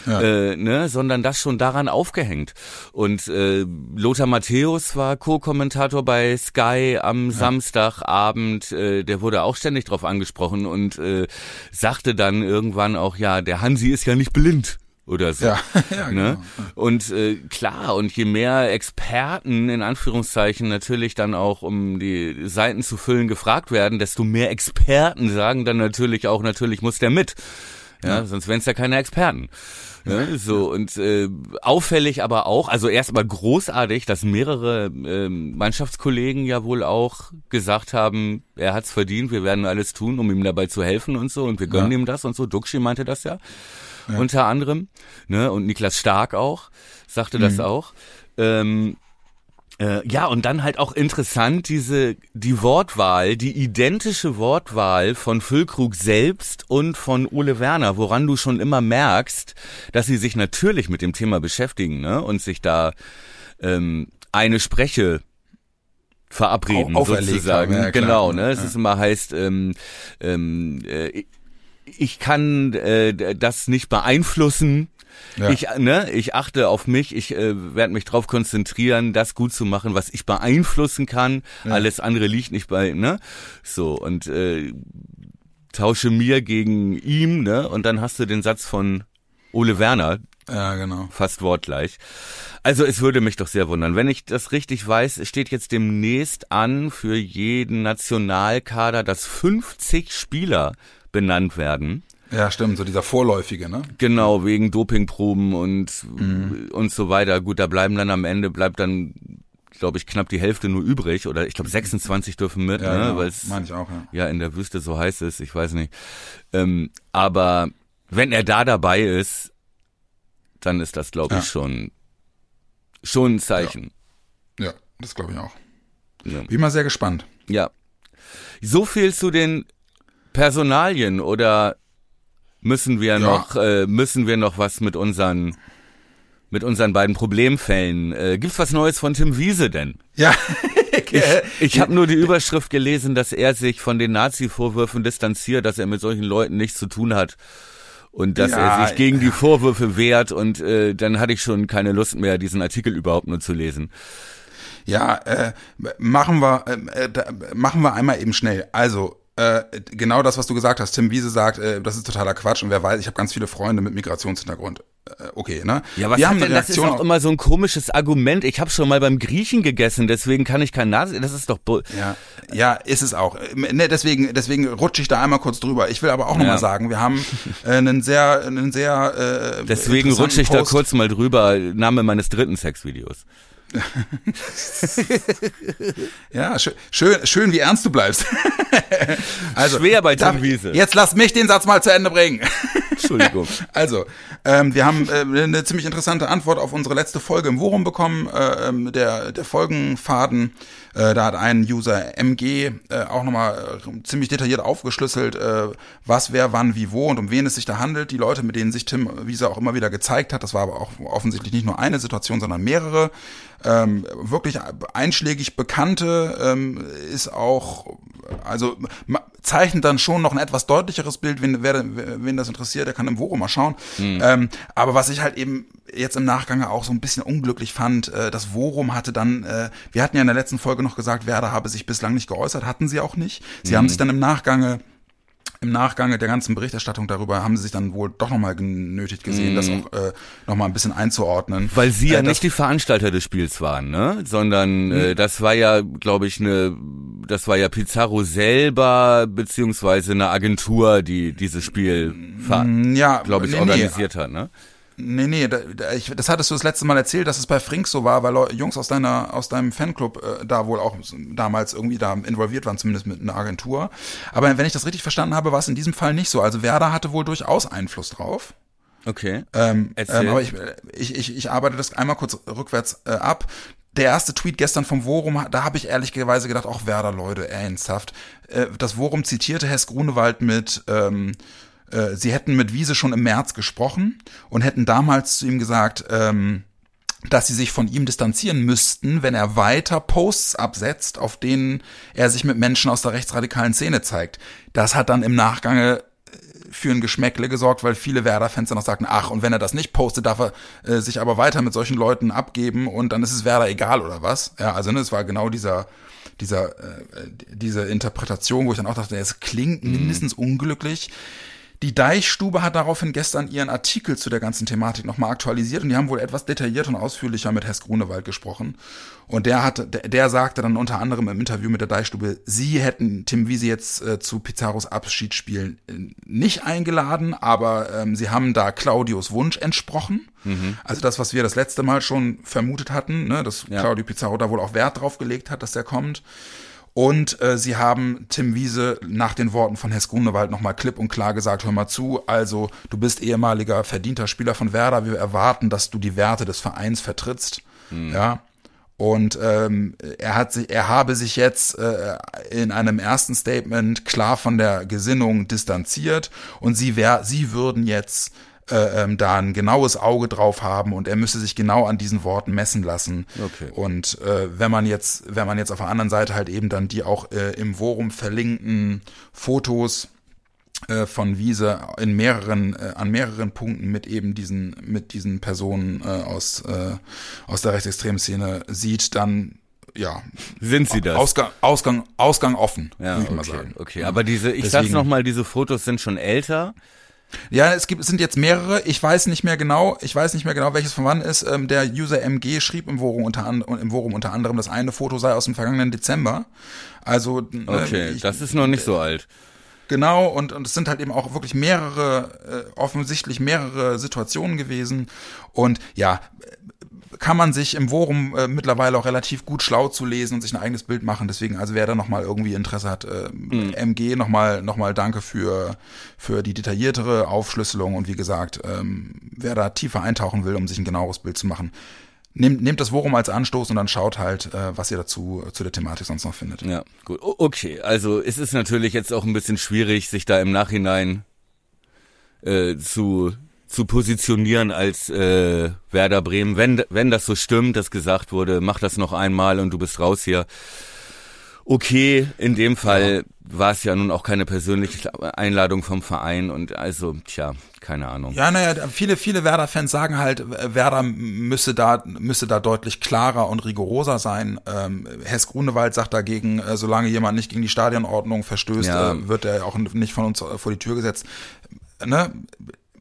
ja. äh, ne, sondern das schon daran aufgehängt. Und äh, Lothar Matthäus war Co-Kommentator bei Sky am ja. Samstagabend. Äh, der wurde auch ständig drauf angesprochen und äh, sagte dann irgendwann auch, ja, der Hansi ist ja nicht blind oder so. Ja, ja ne? genau. Und äh, klar, und je mehr Experten in Anführungszeichen natürlich dann auch, um die Seiten zu füllen, gefragt werden, desto mehr Experten sagen dann natürlich auch, natürlich muss der mit. Ja, ja. sonst wären es ja keine Experten. Ne? So und äh, auffällig aber auch, also erst mal großartig, dass mehrere äh, Mannschaftskollegen ja wohl auch gesagt haben, er hat's verdient, wir werden alles tun, um ihm dabei zu helfen und so und wir gönnen ja. ihm das und so. Duxi meinte das ja ja. unter anderem. Ne? Und Niklas Stark auch, sagte mhm. das auch. Ähm, äh, ja, und dann halt auch interessant, diese, die Wortwahl, die identische Wortwahl von Füllkrug selbst und von Ole Werner, woran du schon immer merkst, dass sie sich natürlich mit dem Thema beschäftigen, ne, und sich da, ähm, eine Spreche verabreden, sozusagen. Ja, genau, ne, es ist immer heißt, ähm, ähm, äh, ich kann äh, das nicht beeinflussen. Ja. Ich, ne, ich achte auf mich, ich äh, werde mich darauf konzentrieren, das gut zu machen, was ich beeinflussen kann. Ja. Alles andere liegt nicht bei, ne? So, und äh, tausche mir gegen ihm, ne? Und dann hast du den Satz von Ole Werner. Ja, genau. Fast wortgleich. Also es würde mich doch sehr wundern. Wenn ich das richtig weiß, steht jetzt demnächst an für jeden Nationalkader, dass 50 Spieler benannt werden. Ja, stimmt, so dieser vorläufige, ne? Genau, wegen Dopingproben und mhm. und so weiter. Gut, da bleiben dann am Ende bleibt dann glaube ich knapp die Hälfte nur übrig oder ich glaube 26 dürfen mit, ja, ne, genau. weil es ja. ja in der Wüste so heiß ist, ich weiß nicht. Ähm, aber wenn er da dabei ist, dann ist das glaube ich ja. schon schon ein Zeichen. Ja, ja das glaube ich auch. Bin mal sehr gespannt. Ja. So viel zu den Personalien oder müssen wir ja. noch äh, müssen wir noch was mit unseren mit unseren beiden Problemfällen? Äh, gibt's was Neues von Tim Wiese denn? Ja. ich ich habe nur die Überschrift gelesen, dass er sich von den Nazi-Vorwürfen distanziert, dass er mit solchen Leuten nichts zu tun hat und dass ja, er sich gegen die Vorwürfe wehrt und äh, dann hatte ich schon keine Lust mehr, diesen Artikel überhaupt nur zu lesen. Ja, äh, machen wir, äh, äh machen wir einmal eben schnell. Also äh, genau das, was du gesagt hast. Tim Wiese sagt, äh, das ist totaler Quatsch und wer weiß, ich habe ganz viele Freunde mit Migrationshintergrund. Äh, okay, ne? Ja, was Wir hat denn, das ist auch immer so ein komisches Argument. Ich habe schon mal beim Griechen gegessen, deswegen kann ich kein Nase, das ist doch Bull. Ja, ja, ist es auch. Ne, deswegen deswegen rutsche ich da einmal kurz drüber. Ich will aber auch ja. mal sagen, wir haben äh, einen sehr einen sehr äh, Deswegen rutsche ich Post. da kurz mal drüber, Name meines dritten Sexvideos. Ja, schön, schön, schön, wie ernst du bleibst. also, Schwer bei Tom Wiese. Jetzt lass mich den Satz mal zu Ende bringen. Entschuldigung. Also, ähm, wir haben äh, eine ziemlich interessante Antwort auf unsere letzte Folge im Worum bekommen. Äh, ähm, der, der Folgenfaden, äh, da hat ein User MG äh, auch nochmal äh, ziemlich detailliert aufgeschlüsselt, äh, was, wer, wann, wie, wo und um wen es sich da handelt. Die Leute, mit denen sich Tim Wiese auch immer wieder gezeigt hat, das war aber auch offensichtlich nicht nur eine Situation, sondern mehrere ähm, wirklich einschlägig bekannte ähm, ist auch, also zeichnet dann schon noch ein etwas deutlicheres Bild, wenn wer, wen das interessiert, der kann im Forum mal schauen. Mhm. Ähm, aber was ich halt eben jetzt im Nachgang auch so ein bisschen unglücklich fand, äh, das Worum hatte dann, äh, wir hatten ja in der letzten Folge noch gesagt, Werder habe sich bislang nicht geäußert, hatten sie auch nicht. Sie mhm. haben sich dann im Nachgange im Nachgang der ganzen Berichterstattung darüber haben sie sich dann wohl doch nochmal genötigt gesehen, mm. das mhm. auch äh, nochmal ein bisschen einzuordnen. Weil sie äh, ja nicht die Veranstalter des Spiels waren, ne? Sondern äh, mhm. das war ja, glaube ich, eine, das war ja Pizarro selber beziehungsweise eine Agentur, die dieses Spiel, ja, glaube ich, nee, organisiert nee. hat, ne? Nee, nee, da, da, ich, das hattest du das letzte Mal erzählt, dass es bei Frink so war, weil Jungs aus deiner aus deinem Fanclub äh, da wohl auch damals irgendwie da involviert waren, zumindest mit einer Agentur. Aber wenn ich das richtig verstanden habe, war es in diesem Fall nicht so. Also Werder hatte wohl durchaus Einfluss drauf. Okay. Ähm, ähm, aber ich, ich, ich, ich arbeite das einmal kurz rückwärts äh, ab. Der erste Tweet gestern vom Worum, da habe ich ehrlicherweise gedacht, auch Werder, Leute, ernsthaft. Äh, das Worum zitierte Hess Grunewald mit ähm, äh, sie hätten mit Wiese schon im März gesprochen und hätten damals zu ihm gesagt, ähm, dass sie sich von ihm distanzieren müssten, wenn er weiter Posts absetzt, auf denen er sich mit Menschen aus der rechtsradikalen Szene zeigt. Das hat dann im Nachgange äh, für ein Geschmäckle gesorgt, weil viele Werder-Fans dann auch sagten, ach, und wenn er das nicht postet, darf er äh, sich aber weiter mit solchen Leuten abgeben und dann ist es Werder egal oder was. Ja, also ne, es war genau dieser, dieser, äh, diese Interpretation, wo ich dann auch dachte, es klingt mhm. mindestens unglücklich. Die Deichstube hat daraufhin gestern ihren Artikel zu der ganzen Thematik nochmal aktualisiert und die haben wohl etwas detailliert und ausführlicher mit Hess Grunewald gesprochen. Und der hat, der, der sagte dann unter anderem im Interview mit der Deichstube, sie hätten Tim Wiese jetzt äh, zu Pizarros Abschiedsspielen äh, nicht eingeladen, aber ähm, sie haben da Claudios Wunsch entsprochen. Mhm. Also das, was wir das letzte Mal schon vermutet hatten, ne, dass ja. Claudio Pizarro da wohl auch Wert drauf gelegt hat, dass der kommt. Und äh, sie haben Tim Wiese nach den Worten von Hess Grunewald nochmal klipp und klar gesagt, hör mal zu, also du bist ehemaliger verdienter Spieler von Werder, wir erwarten, dass du die Werte des Vereins vertrittst. Mhm. Ja. Und ähm, er hat sich, er habe sich jetzt äh, in einem ersten Statement klar von der Gesinnung distanziert und sie wär, sie würden jetzt äh, ähm, da ein genaues Auge drauf haben und er müsse sich genau an diesen Worten messen lassen. Okay. Und äh, wenn man jetzt, wenn man jetzt auf der anderen Seite halt eben dann die auch äh, im Forum verlinkten Fotos äh, von Wiese in mehreren äh, an mehreren Punkten mit eben diesen mit diesen Personen äh, aus äh, aus der rechtsextremen Szene sieht, dann ja. Sind sie das? Ausgang, Ausgang, Ausgang offen, ja, würde ich okay, mal sagen. Okay, aber diese, ich Deswegen, sag's nochmal, diese Fotos sind schon älter. Ja, es gibt, es sind jetzt mehrere. Ich weiß nicht mehr genau, ich weiß nicht mehr genau, welches von wann ist. Ähm, der User MG schrieb im Forum unter, an, im Forum unter anderem, das eine Foto sei aus dem vergangenen Dezember. Also, äh, okay, ich, das ist noch nicht so alt. Genau, und, und es sind halt eben auch wirklich mehrere, äh, offensichtlich mehrere Situationen gewesen. Und ja, kann man sich im Forum äh, mittlerweile auch relativ gut schlau zu lesen und sich ein eigenes Bild machen. Deswegen, also wer da nochmal irgendwie Interesse hat, äh, mhm. MG nochmal noch mal danke für, für die detailliertere Aufschlüsselung und wie gesagt, ähm, wer da tiefer eintauchen will, um sich ein genaueres Bild zu machen, nehmt, nehmt das Forum als Anstoß und dann schaut halt, äh, was ihr dazu zu der Thematik sonst noch findet. Ja, gut. Okay, also es ist natürlich jetzt auch ein bisschen schwierig, sich da im Nachhinein äh, zu zu positionieren als äh, Werder Bremen, wenn wenn das so stimmt, dass gesagt wurde, mach das noch einmal und du bist raus hier. Okay, in dem Fall, war es ja nun auch keine persönliche Einladung vom Verein und also, tja, keine Ahnung. Ja, naja, viele, viele Werder-Fans sagen halt, Werder müsse da, müsse da deutlich klarer und rigoroser sein. Ähm, Hess Grunewald sagt dagegen, äh, solange jemand nicht gegen die Stadionordnung verstößt, ja. äh, wird er auch nicht von uns vor die Tür gesetzt. Ne?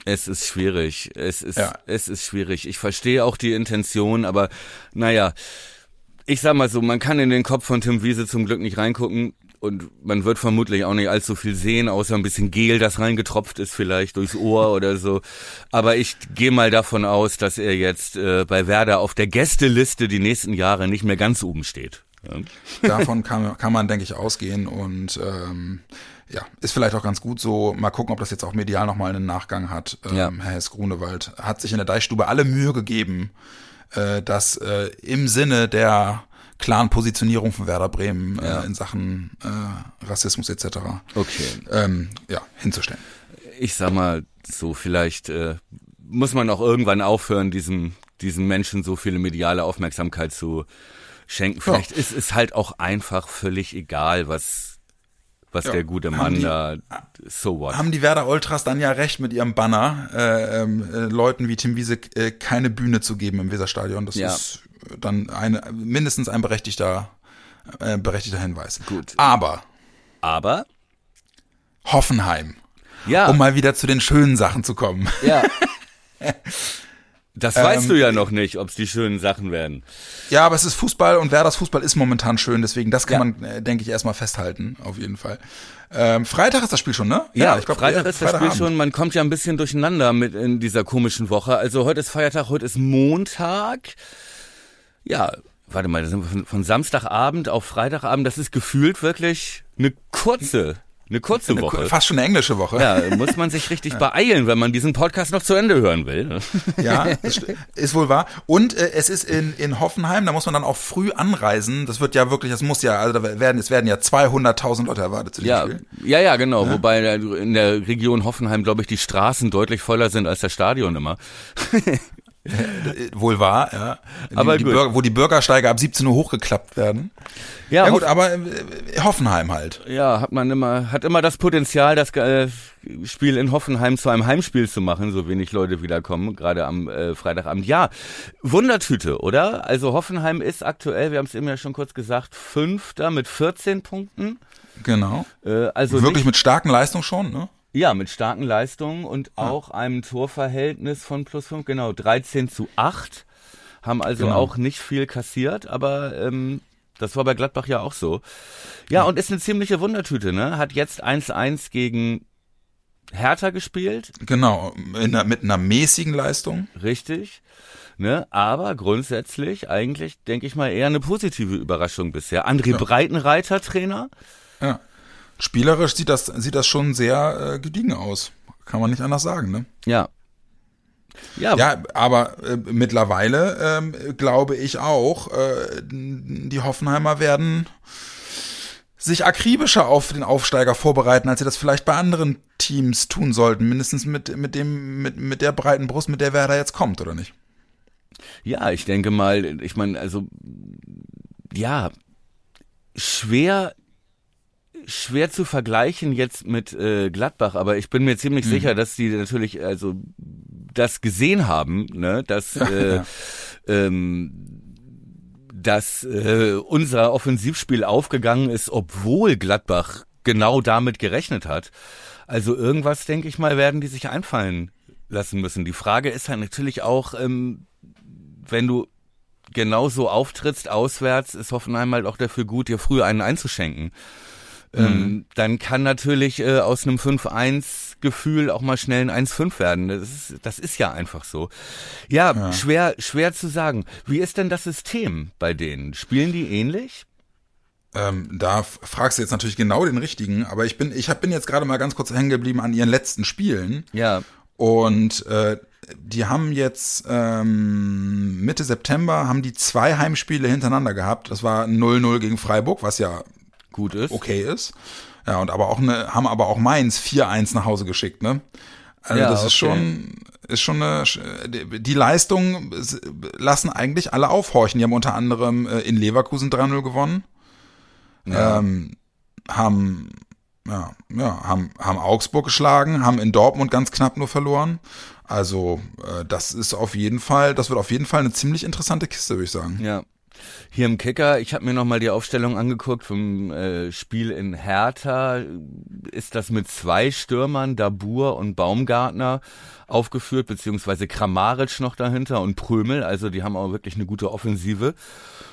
Es ist schwierig. Es ist, ja. es ist schwierig. Ich verstehe auch die Intention, aber naja, ich sag mal so, man kann in den Kopf von Tim Wiese zum Glück nicht reingucken und man wird vermutlich auch nicht allzu viel sehen, außer ein bisschen Gel, das reingetropft ist vielleicht durchs Ohr oder so. Aber ich gehe mal davon aus, dass er jetzt äh, bei Werder auf der Gästeliste die nächsten Jahre nicht mehr ganz oben steht. Ja. Davon kann, kann man, denke ich, ausgehen und ähm, ja, ist vielleicht auch ganz gut so. Mal gucken, ob das jetzt auch medial nochmal einen Nachgang hat. Ähm, ja. Herr Hess Grunewald hat sich in der Deichstube alle Mühe gegeben, äh, dass äh, im Sinne der klaren Positionierung von Werder Bremen äh, ja. äh, in Sachen äh, Rassismus etc. Okay. Ähm, ja, hinzustellen. Ich sag mal so, vielleicht äh, muss man auch irgendwann aufhören, diesem, diesem Menschen so viele mediale Aufmerksamkeit zu schenken. Vielleicht ja. ist es halt auch einfach völlig egal, was was ja, der gute Mann die, da so what. Haben die Werder Ultras dann ja recht mit ihrem Banner, äh, ähm, äh, Leuten wie Tim Wiese äh, keine Bühne zu geben im Weserstadion. Das ja. ist dann eine, mindestens ein berechtigter, äh, berechtigter Hinweis. Gut. Aber. Aber? Hoffenheim. Ja. Um mal wieder zu den schönen Sachen zu kommen. Ja. Das weißt ähm, du ja noch nicht, ob es die schönen Sachen werden. Ja, aber es ist Fußball und Werders Fußball ist momentan schön, deswegen das kann ja. man, äh, denke ich, erstmal festhalten, auf jeden Fall. Ähm, Freitag ist das Spiel schon, ne? Ja, ja ich glaube, Freitag ist das Spiel schon. Man kommt ja ein bisschen durcheinander mit in dieser komischen Woche. Also heute ist Feiertag, heute ist Montag. Ja, warte mal, von, von Samstagabend auf Freitagabend, das ist gefühlt wirklich eine kurze eine kurze eine, Woche. Fast schon eine englische Woche. Ja, muss man sich richtig beeilen, wenn man diesen Podcast noch zu Ende hören will. Ja, ist wohl wahr. Und äh, es ist in, in Hoffenheim, da muss man dann auch früh anreisen. Das wird ja wirklich, das muss ja, also da werden, es werden ja 200.000 Leute erwartet zu diesem ja, Spiel. Ja, ja, genau. Ja. Wobei in der Region Hoffenheim, glaube ich, die Straßen deutlich voller sind als das Stadion immer. Wohl wahr, ja. Aber die, die Bürger, wo die Bürgersteige ab 17 Uhr hochgeklappt werden. Ja, ja gut, aber äh, Hoffenheim halt. Ja, hat man immer, hat immer das Potenzial, das äh, Spiel in Hoffenheim zu einem Heimspiel zu machen, so wenig Leute wiederkommen, gerade am äh, Freitagabend. Ja, Wundertüte, oder? Also Hoffenheim ist aktuell, wir haben es eben ja schon kurz gesagt, Fünfter mit 14 Punkten. Genau. Äh, also wirklich mit starken Leistungen schon, ne? Ja, mit starken Leistungen und auch einem Torverhältnis von plus 5, genau, 13 zu 8. Haben also genau. auch nicht viel kassiert, aber ähm, das war bei Gladbach ja auch so. Ja, und ist eine ziemliche Wundertüte, ne? Hat jetzt 1-1 gegen Hertha gespielt. Genau, einer, mit einer mäßigen Leistung. Richtig. Ne, aber grundsätzlich eigentlich, denke ich mal, eher eine positive Überraschung bisher. André ja. Breitenreiter Trainer. Ja. Spielerisch sieht das, sieht das schon sehr äh, gediegen aus. Kann man nicht anders sagen, ne? Ja. Ja, ja aber äh, mittlerweile ähm, glaube ich auch, äh, die Hoffenheimer werden sich akribischer auf den Aufsteiger vorbereiten, als sie das vielleicht bei anderen Teams tun sollten. Mindestens mit, mit dem, mit, mit der breiten Brust, mit der Werder jetzt kommt, oder nicht? Ja, ich denke mal, ich meine, also, ja, schwer schwer zu vergleichen jetzt mit äh, Gladbach, aber ich bin mir ziemlich mhm. sicher, dass die natürlich also das gesehen haben, ne, dass äh, ähm, dass äh, unser Offensivspiel aufgegangen ist, obwohl Gladbach genau damit gerechnet hat. Also irgendwas, denke ich mal, werden die sich einfallen lassen müssen. Die Frage ist halt natürlich auch, ähm, wenn du genauso auftrittst auswärts, ist Hoffenheim halt auch dafür gut, dir früh einen einzuschenken. Ähm, mhm. dann kann natürlich äh, aus einem 5-1-Gefühl auch mal schnell ein 1-5 werden. Das ist, das ist ja einfach so. Ja, ja, schwer, schwer zu sagen. Wie ist denn das System bei denen? Spielen die ähnlich? Ähm, da fragst du jetzt natürlich genau den richtigen, aber ich bin, ich hab, bin jetzt gerade mal ganz kurz hängen geblieben an ihren letzten Spielen. Ja. Und äh, die haben jetzt ähm, Mitte September haben die zwei Heimspiele hintereinander gehabt. Das war 0-0 gegen Freiburg, was ja gut ist. Okay ist. Ja, und aber auch eine, haben aber auch Mainz 4-1 nach Hause geschickt, ne? Also ja, das ist okay. schon, ist schon eine, die Leistung lassen eigentlich alle aufhorchen. Die haben unter anderem äh, in Leverkusen 3-0 gewonnen. Ja. Ähm, haben ja, ja, haben, haben Augsburg geschlagen, haben in Dortmund ganz knapp nur verloren. Also äh, das ist auf jeden Fall, das wird auf jeden Fall eine ziemlich interessante Kiste, würde ich sagen. Ja. Hier im Kicker, ich habe mir nochmal die Aufstellung angeguckt vom äh, Spiel in Hertha. Ist das mit zwei Stürmern, Dabur und Baumgartner aufgeführt, beziehungsweise Kramaric noch dahinter und Prömel. Also die haben auch wirklich eine gute Offensive.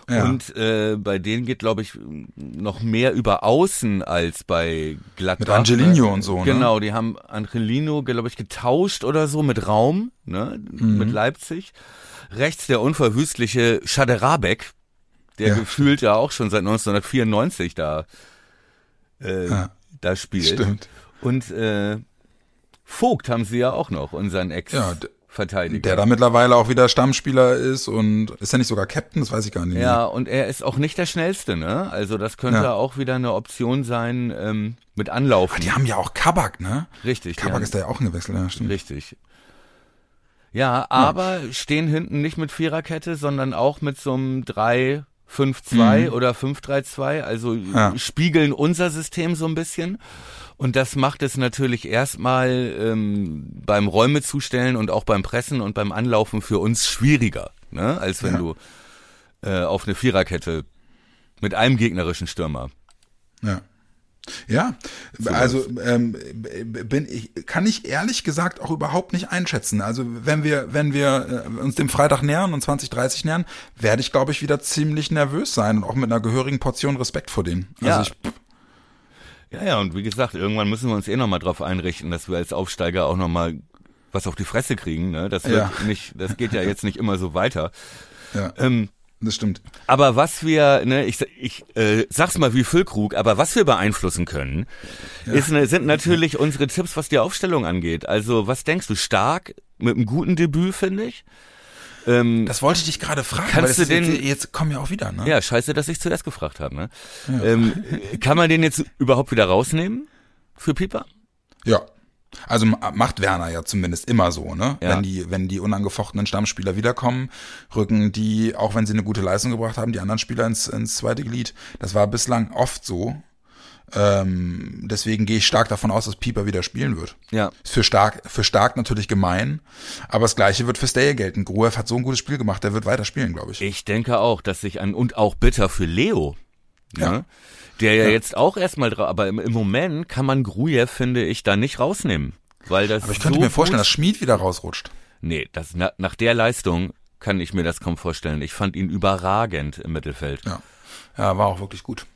Ja. Und äh, bei denen geht, glaube ich, noch mehr über Außen als bei Gladbach. Mit Angelino und so, ne? Genau, die haben Angelino, glaube ich, getauscht oder so mit Raum, ne, mhm. mit Leipzig. Rechts der unverwüstliche Schaderabek, der ja. gefühlt ja auch schon seit 1994 da, äh, ja. da spielt. Stimmt. Und äh, Vogt haben sie ja auch noch, unseren Ex. Ja. Der da mittlerweile auch wieder Stammspieler ist und ist er nicht sogar Captain, das weiß ich gar nicht. Ja, mehr. und er ist auch nicht der schnellste, ne? Also das könnte ja. auch wieder eine Option sein ähm, mit Anlauf. Die haben ja auch Kabak, ne? Richtig. Kabak ist da ja auch gewechselt, ja, stimmt. Richtig. Ja, aber ja. stehen hinten nicht mit Viererkette, sondern auch mit so einem 3 5-2 mhm. oder 5-3-2, also ja. spiegeln unser System so ein bisschen. Und das macht es natürlich erstmal ähm, beim Räume zustellen und auch beim Pressen und beim Anlaufen für uns schwieriger, ne? als wenn ja. du äh, auf eine Viererkette mit einem gegnerischen Stürmer. Ja. Ja, also ähm, bin ich, kann ich ehrlich gesagt auch überhaupt nicht einschätzen. Also wenn wir, wenn wir äh, uns dem Freitag nähern und 2030 nähern, werde ich, glaube ich, wieder ziemlich nervös sein und auch mit einer gehörigen Portion Respekt vor denen. Also ja. ich, ja, ja, und wie gesagt, irgendwann müssen wir uns eh nochmal drauf einrichten, dass wir als Aufsteiger auch nochmal was auf die Fresse kriegen. Ne? Das wird ja. nicht, das geht ja jetzt nicht immer so weiter. Ja. Ähm, das stimmt. Aber was wir, ne, ich, ich äh, sag's mal wie Füllkrug, aber was wir beeinflussen können, ja. ist, ne, sind natürlich unsere Tipps, was die Aufstellung angeht. Also was denkst du, stark mit einem guten Debüt, finde ich? Ähm, das wollte ich dich gerade fragen. Kannst du den jetzt, jetzt kommen ja auch wieder, ne? Ja, scheiße, dass ich zuerst gefragt habe. Ne? Ja. Ähm, kann man den jetzt überhaupt wieder rausnehmen für Pieper? Ja. Also macht Werner ja zumindest immer so, ne? Ja. Wenn die, wenn die unangefochtenen Stammspieler wiederkommen, rücken die, auch wenn sie eine gute Leistung gebracht haben, die anderen Spieler ins, ins zweite Glied. Das war bislang oft so. Ähm, deswegen gehe ich stark davon aus, dass Pieper wieder spielen wird. Ja. Ist für stark, für stark natürlich gemein, aber das gleiche wird für Stay gelten. Gruev hat so ein gutes Spiel gemacht, der wird weiter spielen, glaube ich. Ich denke auch, dass sich an, und auch bitter für Leo. Ja. Ne? Der ja, ja, jetzt auch erstmal drauf, aber im, im, Moment kann man Grujew, finde ich, da nicht rausnehmen. Weil das aber ich könnte so mir vorstellen, dass Schmied wieder rausrutscht. Nee, das, na, nach der Leistung kann ich mir das kaum vorstellen. Ich fand ihn überragend im Mittelfeld. Ja. Ja, war auch wirklich gut.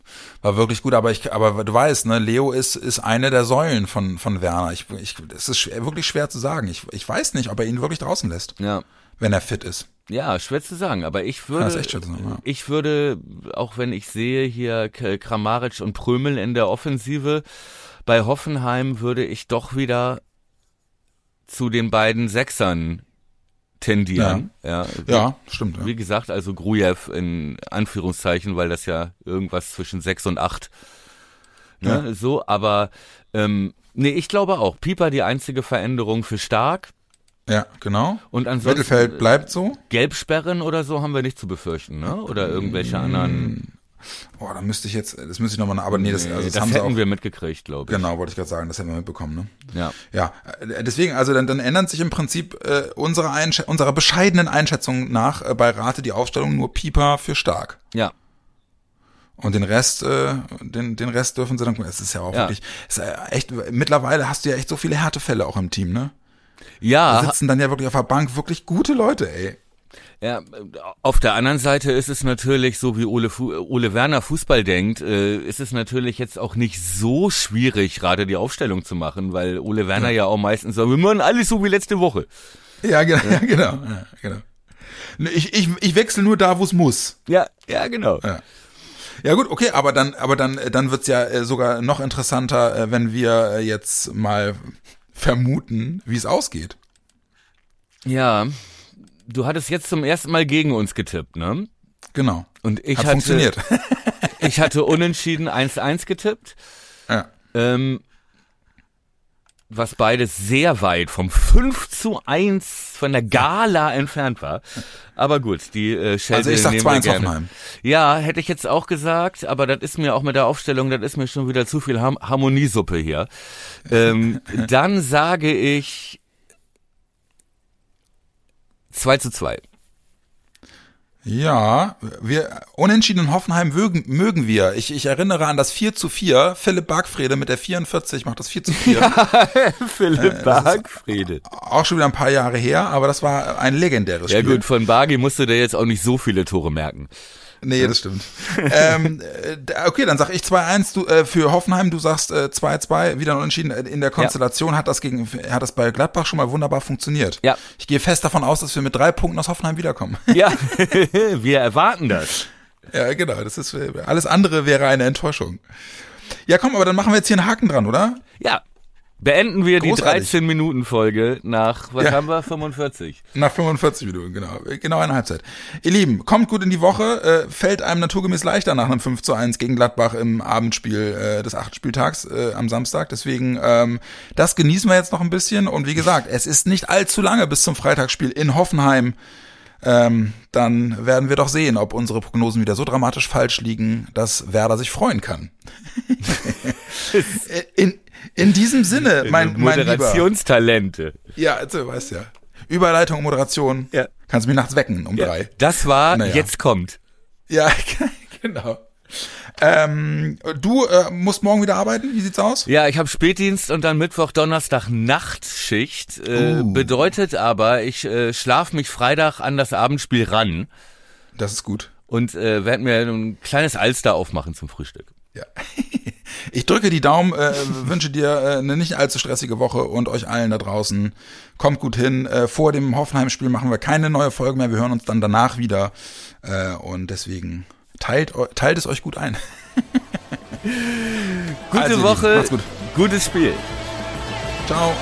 War wirklich gut, aber ich, aber du weißt, ne, Leo ist, ist eine der Säulen von, von Werner. Ich, ich, es ist schwer, wirklich schwer zu sagen. Ich, ich weiß nicht, ob er ihn wirklich draußen lässt. Ja. Wenn er fit ist. Ja, schwer zu sagen, aber ich würde, ja, sagen, ja. ich würde, auch wenn ich sehe hier Kramaric und Prömel in der Offensive, bei Hoffenheim würde ich doch wieder zu den beiden Sechsern tendieren. Ja, ja, wie, ja stimmt. Wie gesagt, also Grujew in Anführungszeichen, weil das ja irgendwas zwischen sechs und acht. Ne. So, aber ähm, nee, ich glaube auch. Pieper die einzige Veränderung für stark. Ja, genau. Und ansonsten Mittelfeld bleibt so. Gelbsperren oder so haben wir nicht zu befürchten, ne? Oder irgendwelche anderen Boah, da müsste ich jetzt, das müsste ich nochmal, aber nee, das, also das, das haben hätten wir mitgekriegt, glaube ich. Genau, wollte ich gerade sagen, das hätten wir mitbekommen, ne? Ja. Ja, äh, deswegen, also dann, dann ändert sich im Prinzip äh, unsere Einsch unserer bescheidenen Einschätzung nach äh, bei Rate die Aufstellung nur Pieper für stark. Ja. Und den Rest, äh, den, den Rest dürfen sie dann, es ist ja auch ja. wirklich, ist ja echt, mittlerweile hast du ja echt so viele Härtefälle auch im Team, ne? Ja. Da sitzen dann ja wirklich auf der Bank wirklich gute Leute, ey. Ja, auf der anderen Seite ist es natürlich, so wie Ole, Ole Werner Fußball denkt, äh, ist es natürlich jetzt auch nicht so schwierig, gerade die Aufstellung zu machen, weil Ole Werner ja, ja auch meistens sagt, wir machen alles so wie letzte Woche. Ja, genau, ja. genau, ja, genau. Ich, ich, ich wechsle nur da, wo es muss. Ja, ja, genau. Ja. Gut, okay, aber dann, aber dann, dann wird's ja äh, sogar noch interessanter, äh, wenn wir jetzt mal vermuten, wie es ausgeht. Ja, du hattest jetzt zum ersten Mal gegen uns getippt, ne? Genau. Und ich Hat hatte, funktioniert. ich hatte unentschieden 1-1 getippt. Ja. Ähm, was beides sehr weit vom 5 zu 1 von der Gala entfernt war. Aber gut, die äh, Schelte Also ich sag nehmen 2 wir 1 gerne. Hoffenheim. Ja, hätte ich jetzt auch gesagt, aber das ist mir auch mit der Aufstellung, das ist mir schon wieder zu viel Ham Harmoniesuppe hier. Ähm, dann sage ich 2 zu 2. Ja, wir unentschieden in Hoffenheim mögen, mögen wir. Ich, ich erinnere an das 4 zu 4. Philipp Bargfrede mit der 44 macht das 4 zu 4. Philipp Bargfriede. Auch schon wieder ein paar Jahre her, aber das war ein legendäres Ja Spiel. gut, von Bargi musst du dir jetzt auch nicht so viele Tore merken. Nee, das stimmt. ähm, äh, okay, dann sag ich 2-1 du, äh, für Hoffenheim, du sagst äh, 2-2, wieder unentschieden. Äh, In der Konstellation hat das gegen hat das bei Gladbach schon mal wunderbar funktioniert. Ja. Ich gehe fest davon aus, dass wir mit drei Punkten aus Hoffenheim wiederkommen. Ja, wir erwarten das. ja, genau. Das ist äh, alles andere wäre eine Enttäuschung. Ja, komm, aber dann machen wir jetzt hier einen Haken dran, oder? Ja, beenden wir Großartig. die 13-Minuten-Folge nach, was Ja. haben wir, 45? Nach 45 Minuten, genau. Genau eine Halbzeit. Ihr Lieben, kommt gut in die Woche. Äh, fällt einem naturgemäß leichter nach einem 5 zu 1 gegen Gladbach im Abendspiel äh, des achten Spieltags äh, am Samstag. Deswegen, ähm, das genießen wir jetzt noch ein bisschen. Und wie gesagt, es ist nicht allzu lange bis zum Freitagsspiel in Hoffenheim. Ähm, dann werden wir doch sehen, ob unsere Prognosen wieder so dramatisch falsch liegen, dass Werder sich freuen kann. in, in diesem Sinne, mein, mein Lieber. Moderationstalente. Ja, also, weißt ja. Überleitung, Moderation. Ja. Kannst mich nachts wecken um Ja, drei. das war, Naja. jetzt kommt. Ja, genau. Ähm, du äh, musst morgen wieder arbeiten. Wie sieht's aus? Ja, ich habe Spätdienst und dann Mittwoch, Donnerstag Nachtschicht. Äh, Uh. Bedeutet aber, ich äh, schlaf mich Freitag an das Abendspiel ran Das ist gut. und äh, werde mir ein kleines Alster aufmachen zum Frühstück. Ja. Ich drücke die Daumen, äh, wünsche dir äh, eine nicht allzu stressige Woche und euch allen da draußen. Kommt gut hin. Äh, vor dem Hoffenheim-Spiel machen wir keine neue Folge mehr. Wir hören uns dann danach wieder. Äh, und deswegen teilt, teilt es euch gut ein. Gute Also, Woche, gut. gutes Spiel. Ciao.